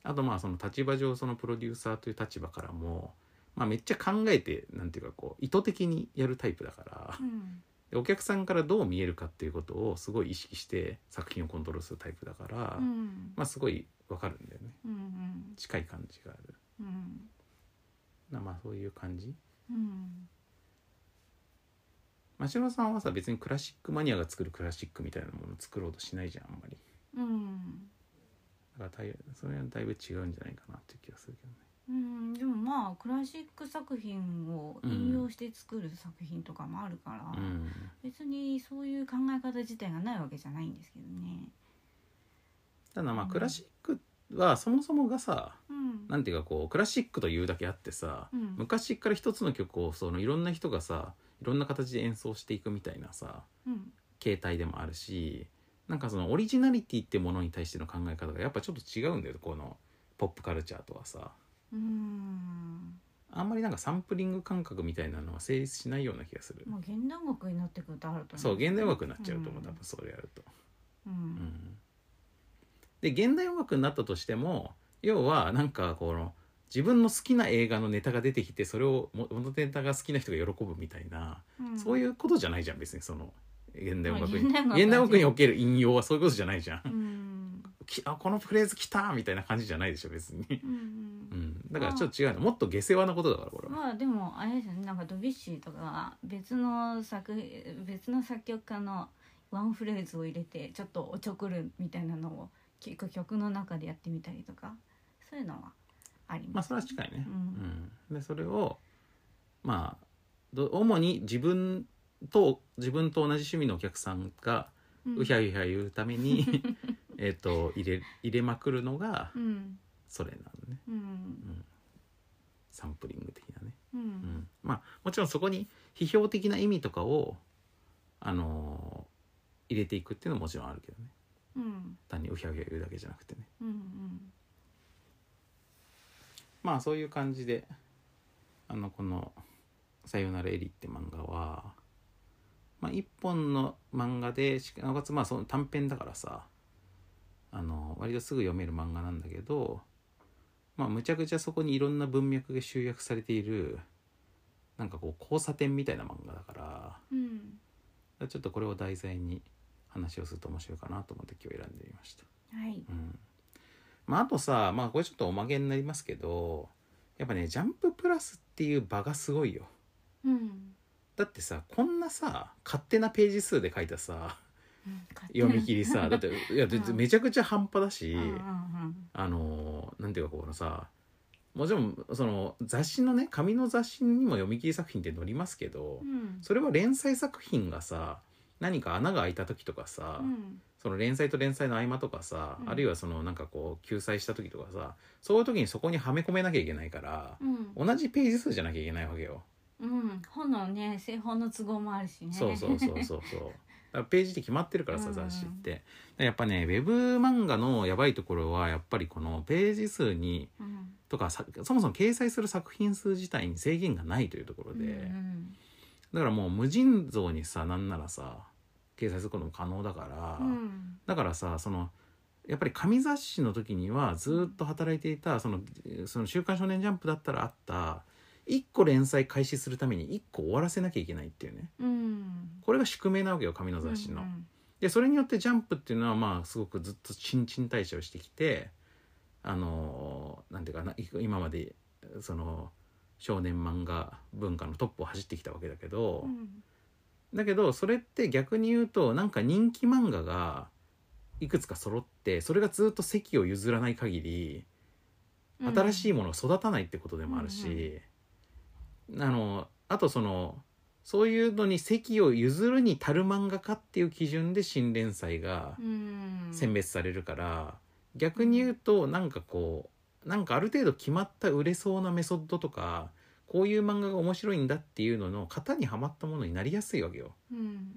Speaker 1: あとまあその立場上そのプロデューサーという立場からも、まあ、めっちゃ考えてなんていうかこう意図的にやるタイプだから。
Speaker 2: うん。
Speaker 1: でお客さんからどう見えるかっていうことをすごい意識して作品をコントロールするタイプだから、
Speaker 2: うん。
Speaker 1: まあすごいわかるんだよね。
Speaker 2: うん
Speaker 1: 近い感じがある。
Speaker 2: うん。
Speaker 1: なまあそういう感じ？
Speaker 2: うん。
Speaker 1: 真城さんはさ別にクラシックマニアが作るクラシックみたいなものを作ろうとしないじゃんあんまり。
Speaker 2: うん。
Speaker 1: だからそれはだいぶ違うんじゃないかなっていう気がするけどね
Speaker 2: うんでもまあクラシック作品を引用して作る作品とかもあるから、
Speaker 1: うん。
Speaker 2: 別にそういう考え方自体がないわけじゃないんですけどね。
Speaker 1: ただまあ
Speaker 2: うん。
Speaker 1: クラシックはそもそもがさ
Speaker 2: うん。
Speaker 1: なんていうかこうクラシックというだけあってさ
Speaker 2: うん。
Speaker 1: 昔から一つの曲をそのいろんな人がさいろんな形で演奏していくみたいなさ
Speaker 2: うん。
Speaker 1: 形態でもあるしなんかそのオリジナリティってものに対しての考え方がやっぱちょっと違うんだよこのポップカルチャーとはさ
Speaker 2: うん。
Speaker 1: あんまりなんかサンプリング感覚みたいなのは成立しないような気がする。
Speaker 2: もう現代音楽になってくるとあると思
Speaker 1: そう現代音楽になっちゃうと思う
Speaker 2: うん。
Speaker 1: 多分それやると。
Speaker 2: う
Speaker 1: うん。んで現代音楽になったとしても要はなんかこの自分の好きな映画のネタが出てきてそれをも元ネタが好きな人が喜ぶみたいな、
Speaker 2: うん。
Speaker 1: そういうことじゃないじゃん別にその現代音楽に。
Speaker 2: まあ現代音楽
Speaker 1: における引用はそういうことじゃないじゃん、
Speaker 2: うん。
Speaker 1: きあこのフレーズ来たみたいな感じじゃないでしょ別に、
Speaker 2: うん。
Speaker 1: うん、だからちょっと違うの。もっと下世話なことだからこれは、
Speaker 2: まあでもあれですよね。なんかドビュッシーとか別の作別の作曲家のワンフレーズを入れてちょっとおちょくるみたいなのを結構曲の中でやってみたりとか。そういうのはあります、
Speaker 1: まあそれは近いね、
Speaker 2: うん。
Speaker 1: うん。でそれをまあど主に自分と自分と同じ趣味のお客さんが
Speaker 2: うん。
Speaker 1: うひゃうひゃ言うために えっと入れ入れまくるのが
Speaker 2: うん
Speaker 1: それなのね、
Speaker 2: う
Speaker 1: うん。ん、サンプリング的なね、
Speaker 2: う
Speaker 1: うん。ん、まあもちろんそこに批評的な意味とかをあのー入れていくっていうのももちろんあるけどね。
Speaker 2: うん。
Speaker 1: 単にうひゃうひゃ言うだけじゃなくてね。
Speaker 2: うんうん。
Speaker 1: まあそういう感じであのこの「さよならエリ」って漫画は、まあ、一本の漫画でしなおかつまあその短編だからさあの割とすぐ読める漫画なんだけどまあむちゃくちゃそこにいろんな文脈が集約されているなんかこう交差点みたいな漫画だから
Speaker 2: うん。
Speaker 1: ちょっとこれを題材に話をすると面白いかなと思って今日選んでみました。
Speaker 2: はい。
Speaker 1: うん。まあ、あとさまあこれちょっとおまけになりますけどやっぱね「ジャンププラス」っていう場がすごいよ。
Speaker 2: うん。
Speaker 1: だってさこんなさ勝手なページ数で書いたさ
Speaker 2: うん
Speaker 1: 読み切りさ。だっていや
Speaker 2: うん。
Speaker 1: めちゃくちゃ半端だし、あのなんていうかこのさ。もちろんその雑誌のね紙の雑誌にも読み切り作品って載りますけど、
Speaker 2: うん。
Speaker 1: それは連載作品がさ何か穴が開いた時とかさ、
Speaker 2: うん。
Speaker 1: その連載と連載の合間とかさ、
Speaker 2: うん。
Speaker 1: あるいはそのなんかこう救済した時とかさそういう時にそこにはめ込めなきゃいけないから、
Speaker 2: うん。
Speaker 1: 同じページ数じゃなきゃいけないわけよ。
Speaker 2: うん。本のね製本の都合もあるしね。
Speaker 1: そうそうそうそうそう。だからページって決まってるからさ
Speaker 2: うん
Speaker 1: 雑誌って。やっぱねウェブ漫画のやばいところはやっぱりこのページ数に
Speaker 2: うん。
Speaker 1: とかさそもそも掲載する作品数自体に制限がないというところで、
Speaker 2: うん。
Speaker 1: だからもう無尽蔵にさなんならさ掲載することも可能だから、
Speaker 2: うん。
Speaker 1: だからさそのやっぱり紙雑誌の時にはずっと働いていたその「その週刊少年ジャンプ」だったらあった1個連載開始するために1個終わらせなきゃいけないっていうね。
Speaker 2: うん。
Speaker 1: これが宿命なわけよ紙の雑誌の。
Speaker 2: うん
Speaker 1: でそれによってジャンプっていうのはまあすごくずっと新陳代謝をしてきてあのなんていうかない今までその少年漫画文化のトップを走ってきたわけだけど、
Speaker 2: うん。
Speaker 1: だけどそれって逆に言うとなんか人気漫画がいくつか揃ってそれがずっと席を譲らない限り
Speaker 2: うん。
Speaker 1: 新しいものが育たないってことでもあるし、あのあとそのそういうのに席を譲るに足る漫画家っていう基準で新連載が
Speaker 2: うん。
Speaker 1: 選別されるから、逆に言うとなんかこうなんかある程度決まった売れそうなメソッドとかこういう漫画が面白いんだっていうのの型にはまったものになりやすいわけよ。
Speaker 2: うん。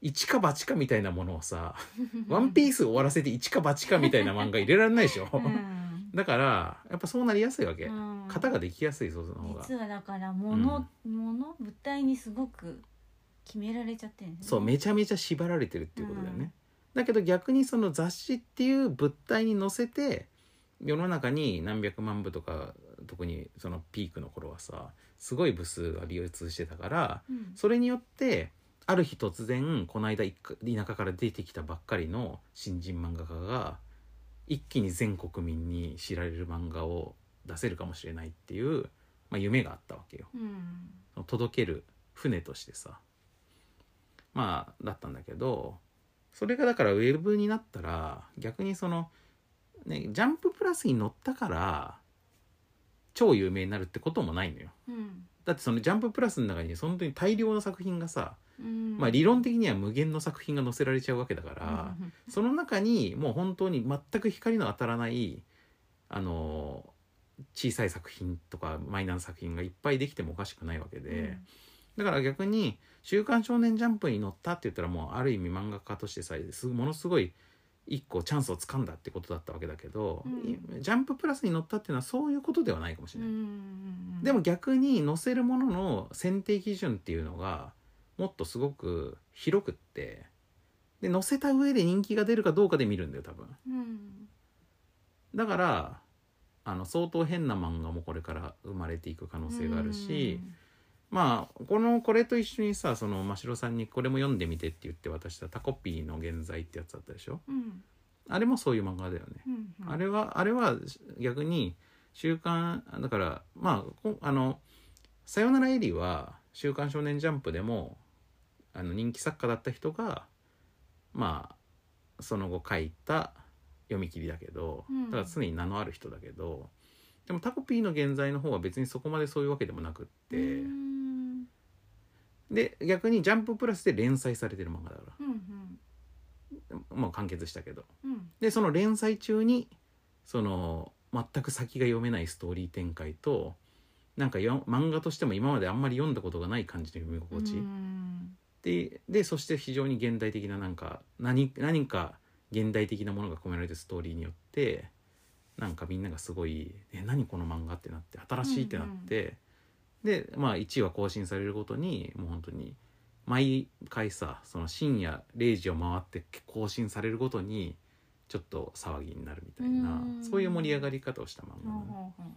Speaker 1: 一か八かみたいなものをさ「ワンピース終わらせて一か八かみたいな漫画入れられないでしょ、
Speaker 2: うん
Speaker 1: だからやっぱそうなりやすいわけ、
Speaker 2: うん。
Speaker 1: 型ができやすいその方が。
Speaker 2: 実はだから物、物物体にすごく決められちゃってるね
Speaker 1: そうめちゃめちゃ縛られてるっていうことだよね、だけど逆にその雑誌っていう物体に載せて世の中に何百万部とか特にそのピークの頃はさすごい部数が流通してたから
Speaker 2: うん
Speaker 1: それによってある日突然この間田舎から出てきたばっかりの新人漫画家が一気に全国民に知られる漫画を出せるかもしれないっていう、まあ、夢があったわけよ。
Speaker 2: うん
Speaker 1: 届ける船としてさまあだったんだけどそれがだからウェブになったら逆にその、ね、ジャンププラスに乗ったから超有名になるってこともないのよ。
Speaker 2: うん
Speaker 1: だってそのジャンププラスの中に本当に大量の作品がさ、
Speaker 2: うん。
Speaker 1: まあ理論的には無限の作品が載せられちゃうわけだから、
Speaker 2: うん
Speaker 1: その中にもう本当に全く光の当たらないあの小さい作品とかマイナーな作品がいっぱいできてもおかしくないわけで、だから逆に「週刊少年ジャンプ」に載ったって言ったらもうある意味漫画家としてさすものすごい一個チャンスをつかんだってことだったわけだけど、
Speaker 2: うん。
Speaker 1: ジャンププラスに載ったっていうのはそういうことではないかもしれない。
Speaker 2: うん。うん
Speaker 1: でも逆に載せるものの選定基準っていうのがもっとすごく広くってで載せた上で人気が出るかどうかで見るんだよ多分。
Speaker 2: うん。
Speaker 1: だからあの相当変な漫画もこれから生まれていく可能性があるし、まあこのこれと一緒にさその真城さんにこれも読んでみてって言って渡したタコピーの現在ってやつだったでしょ？
Speaker 2: うん。
Speaker 1: あれもそういう漫画だよね。
Speaker 2: うんうん。
Speaker 1: あれはあれは逆に週刊だからまあこあの「さよならエリ」は「週刊少年ジャンプ」でもあの人気作家だった人がまあその後書いた読み切りだけど
Speaker 2: うん。
Speaker 1: だから常に名のある人だけど、でもタコピーの現在の方は別にそこまでそういうわけでもなくって、
Speaker 2: うん。
Speaker 1: で逆に「ジャンププラス」で連載されてる漫画だか
Speaker 2: うん
Speaker 1: う完結したけど。
Speaker 2: うん。
Speaker 1: でその連載中にその全く先が読めないストーリー展開となんかよ漫画としても今まであんまり読んだことがない感じの読み心地、
Speaker 2: うん。
Speaker 1: ででそして非常に現代的ななんか何何か現代的なものが込められてるストーリーによってなんかみんながすごい「え何この漫画?」ってなって新しいってなって、でまあ1話更新されるごとにもう本当に毎回さその深夜0時を回って更新されるごとにちょっと騒ぎになるみたいな
Speaker 2: うん。
Speaker 1: そういう盛り上がり方をした漫画なの。ね、
Speaker 2: うほうほ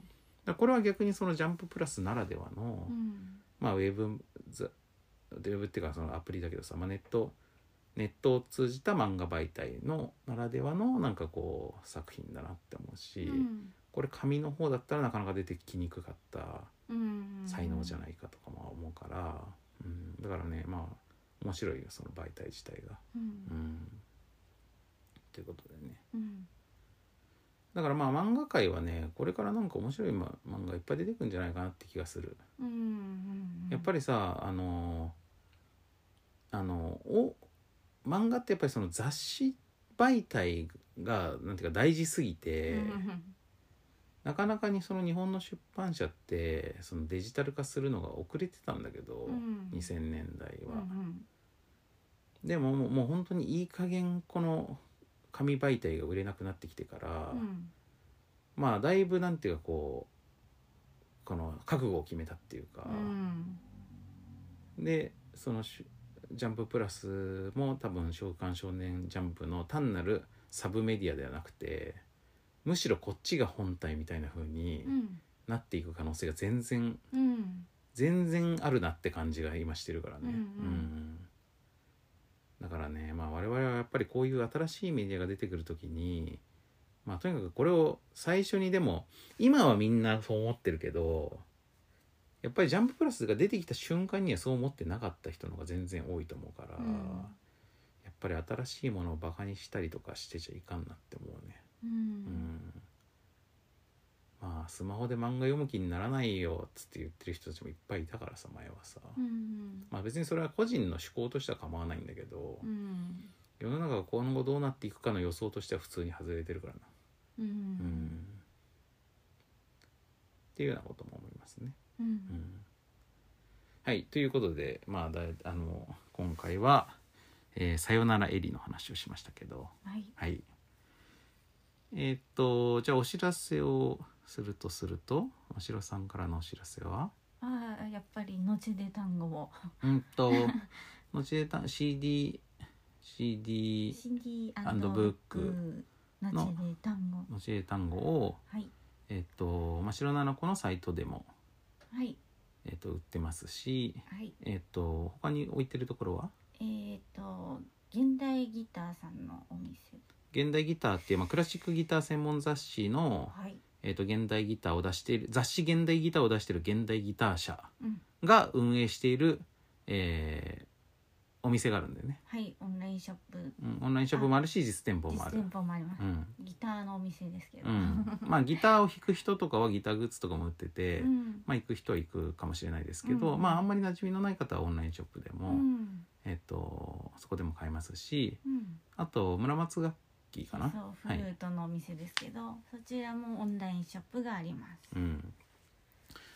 Speaker 1: らこれは逆にその「ジャンププラス」ならではの、
Speaker 2: ううん。
Speaker 1: まあウェブザウェブっていうかそのアプリだけどさ、まあ、ネットネットを通じた漫画媒体のならではのなんかこう作品だなって思うし、
Speaker 2: うん。
Speaker 1: これ紙の方だったらなかなか出てきにくかった
Speaker 2: うん
Speaker 1: 才能じゃないかとかも思うから、うん、だからねまあ面白いよその媒体自体が。
Speaker 2: う
Speaker 1: うん。んということでね。
Speaker 2: うん。
Speaker 1: だからまあ漫画界はねこれからなんか面白いま漫画いっぱい出てくるんじゃないかなって気がする。やっぱりさあのあのお漫画ってやっぱりその雑誌媒体がなんていうか大事すぎて、
Speaker 2: うん
Speaker 1: なかなかにその日本の出版社ってそのデジタル化するのが遅れてたんだけど、
Speaker 2: うん
Speaker 1: 2000年代は。
Speaker 2: うん
Speaker 1: でももうもう本当にいい加減この紙媒体が売れなくなってきてから、
Speaker 2: うん
Speaker 1: まあだいぶなんていうかこうこの覚悟を決めたっていうか。
Speaker 2: うん
Speaker 1: でそのしジャンププラスも多分「週刊少年ジャンプ」の単なるサブメディアではなくてむしろこっちが本体みたいな風に
Speaker 2: うん
Speaker 1: なっていく可能性が全然
Speaker 2: うん
Speaker 1: 全然あるなって感じが今してるからね。
Speaker 2: うんうん
Speaker 1: うんだからねまあ我々はやっぱりこういう新しいメディアが出てくる時にまあとにかくこれを最初にでも今はみんなそう思ってるけどやっぱりジャンププラスが出てきた瞬間にはそう思ってなかった人の方が全然多いと思うから、
Speaker 2: うん。
Speaker 1: やっぱり新しいものをバカにしたりとかしてちゃいかんなって思うね。
Speaker 2: う
Speaker 1: うん。んまあスマホで漫画読む気にならないよっつって言ってる人たちもいっぱいいたからさ前はさ、
Speaker 2: うん
Speaker 1: まあ別にそれは個人の思考としては構わないんだけど、
Speaker 2: うん。
Speaker 1: 世の中が今後どうなっていくかの予想としては普通に外れてるからな、
Speaker 2: う
Speaker 1: うんん。っていうようなことも思いますね。
Speaker 2: うん。
Speaker 1: うんはいということでまあだいあの今回は、えーさよならエリの話をしましたけど。
Speaker 2: はい。
Speaker 1: はい。えーっとじゃあお知らせをするとするとおしろさんからのお知らせは？
Speaker 2: ああやっぱり後で単語を。
Speaker 1: うんと 後でた CD CD ブック
Speaker 2: 後で単語。
Speaker 1: 後で単語を
Speaker 2: はい。
Speaker 1: えーっと真っ白なの子のサイトでも、
Speaker 2: はい。
Speaker 1: えーっと売ってますし
Speaker 2: はい。
Speaker 1: えーっと他に置いてるところは？
Speaker 2: えっ、と現代ギターさんのお店。
Speaker 1: 現代ギターっていう、まあ、クラシックギター専門雑誌の、
Speaker 2: はい。
Speaker 1: えー、と現代ギターを出している雑誌現代ギターを出している現代ギター社
Speaker 2: うん。
Speaker 1: が運営している、えーお店があるんだよね、
Speaker 2: はいオンラインショップ。
Speaker 1: うん、オンラインショップもあるし実店舗もある。
Speaker 2: 実店舗もあります、
Speaker 1: うん。
Speaker 2: ギターのお店ですけど、
Speaker 1: うん、まあギターを弾く人とかはギターグッズとかも売ってて、
Speaker 2: うん。
Speaker 1: まあ行く人は行くかもしれないですけど、
Speaker 2: うん。
Speaker 1: まああんまり馴染みのない方はオンラインショップでも、
Speaker 2: うん。
Speaker 1: えっ、とそこでも買えますし
Speaker 2: うん。
Speaker 1: あと村松楽器かな。
Speaker 2: そうフルートのお店ですけど、そちらもオンラインショップがあります。
Speaker 1: うん、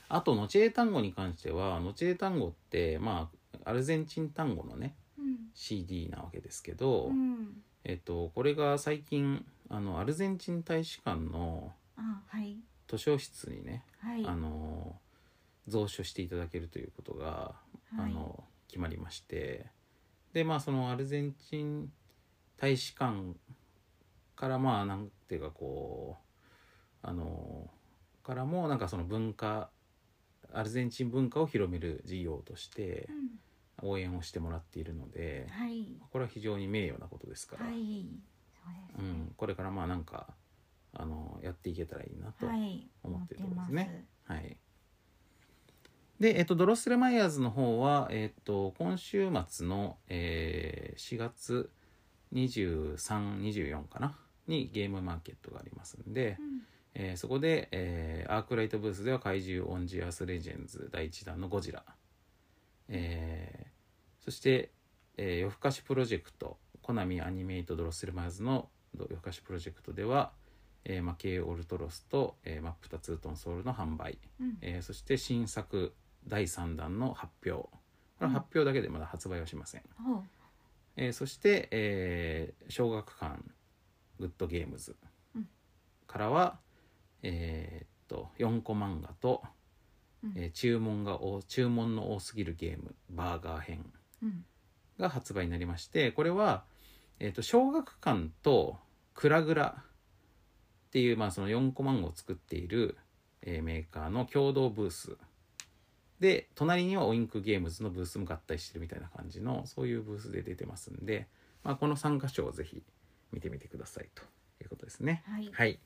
Speaker 1: あとノチエ単語に関してはノチエ単語ってまあアルゼンチン単語のね
Speaker 2: うん。
Speaker 1: CD なわけですけど、
Speaker 2: うん。
Speaker 1: えっと、これが最近あのアルゼンチン大使館の図書室にね、
Speaker 2: はい。
Speaker 1: あの蔵書していただけるということが、あ
Speaker 2: はい。
Speaker 1: の決まりまして。でまあそのアルゼンチン大使館からまあなんていうかこうあのからもなんかその文化アルゼンチン文化を広める事業として
Speaker 2: うん
Speaker 1: 応援をしてもらっているので
Speaker 2: はい。
Speaker 1: これは非常に名誉なことですから、
Speaker 2: はい。ね、
Speaker 1: うん、これからまあなんかあのやっていけたらいいなと
Speaker 2: はい。
Speaker 1: 思ってるところです
Speaker 2: 思
Speaker 1: ねはい。で、えっと、ドロッセルマイヤーズの方は、えっと、今週末の、えー4月23、24かな？にゲームマーケットがありますんで、
Speaker 2: うん。
Speaker 1: えーそこで、えーアークライトブースでは怪獣 on the Earth Legends 第1弾のゴジラ、えーそして、えー夜更かしプロジェクトコナミアニメイトドロッセルマイヤーズの夜更かしプロジェクトでは、えーマケイオルトロスと、えーまっぷたツートンソウルの販売、
Speaker 2: うん。
Speaker 1: えーそして新作第3弾の発表。これは発表だけでまだ発売はしません、
Speaker 2: ほう
Speaker 1: えーそして、えー小学館グッドゲームズ
Speaker 2: うん。
Speaker 1: からは、えーっと4個漫画と、
Speaker 2: うん。
Speaker 1: えー注文が多注文の多すぎるゲームバーガー編。
Speaker 2: うん
Speaker 1: が発売になりましてこれは、えー、と小学館とクラグラっていう、まあ、その4個漫画を作っている、えーメーカーの共同ブース。で隣にはオインクゲームズのブースも合体してるみたいな感じのそういうブースで出てますんで、まあ、この3箇所をぜひ見てみてくださいということですね。
Speaker 2: はい。
Speaker 1: はい、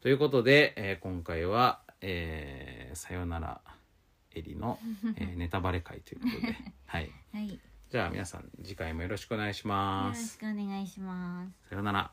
Speaker 1: ということで、えー今回は、えーさよならエリの、えー ネタバレ会ということで、はい、
Speaker 2: はい。
Speaker 1: じゃあ皆さん次回もよろしくお願いし
Speaker 2: よろし
Speaker 1: ます
Speaker 2: くお願いします。
Speaker 1: さようなら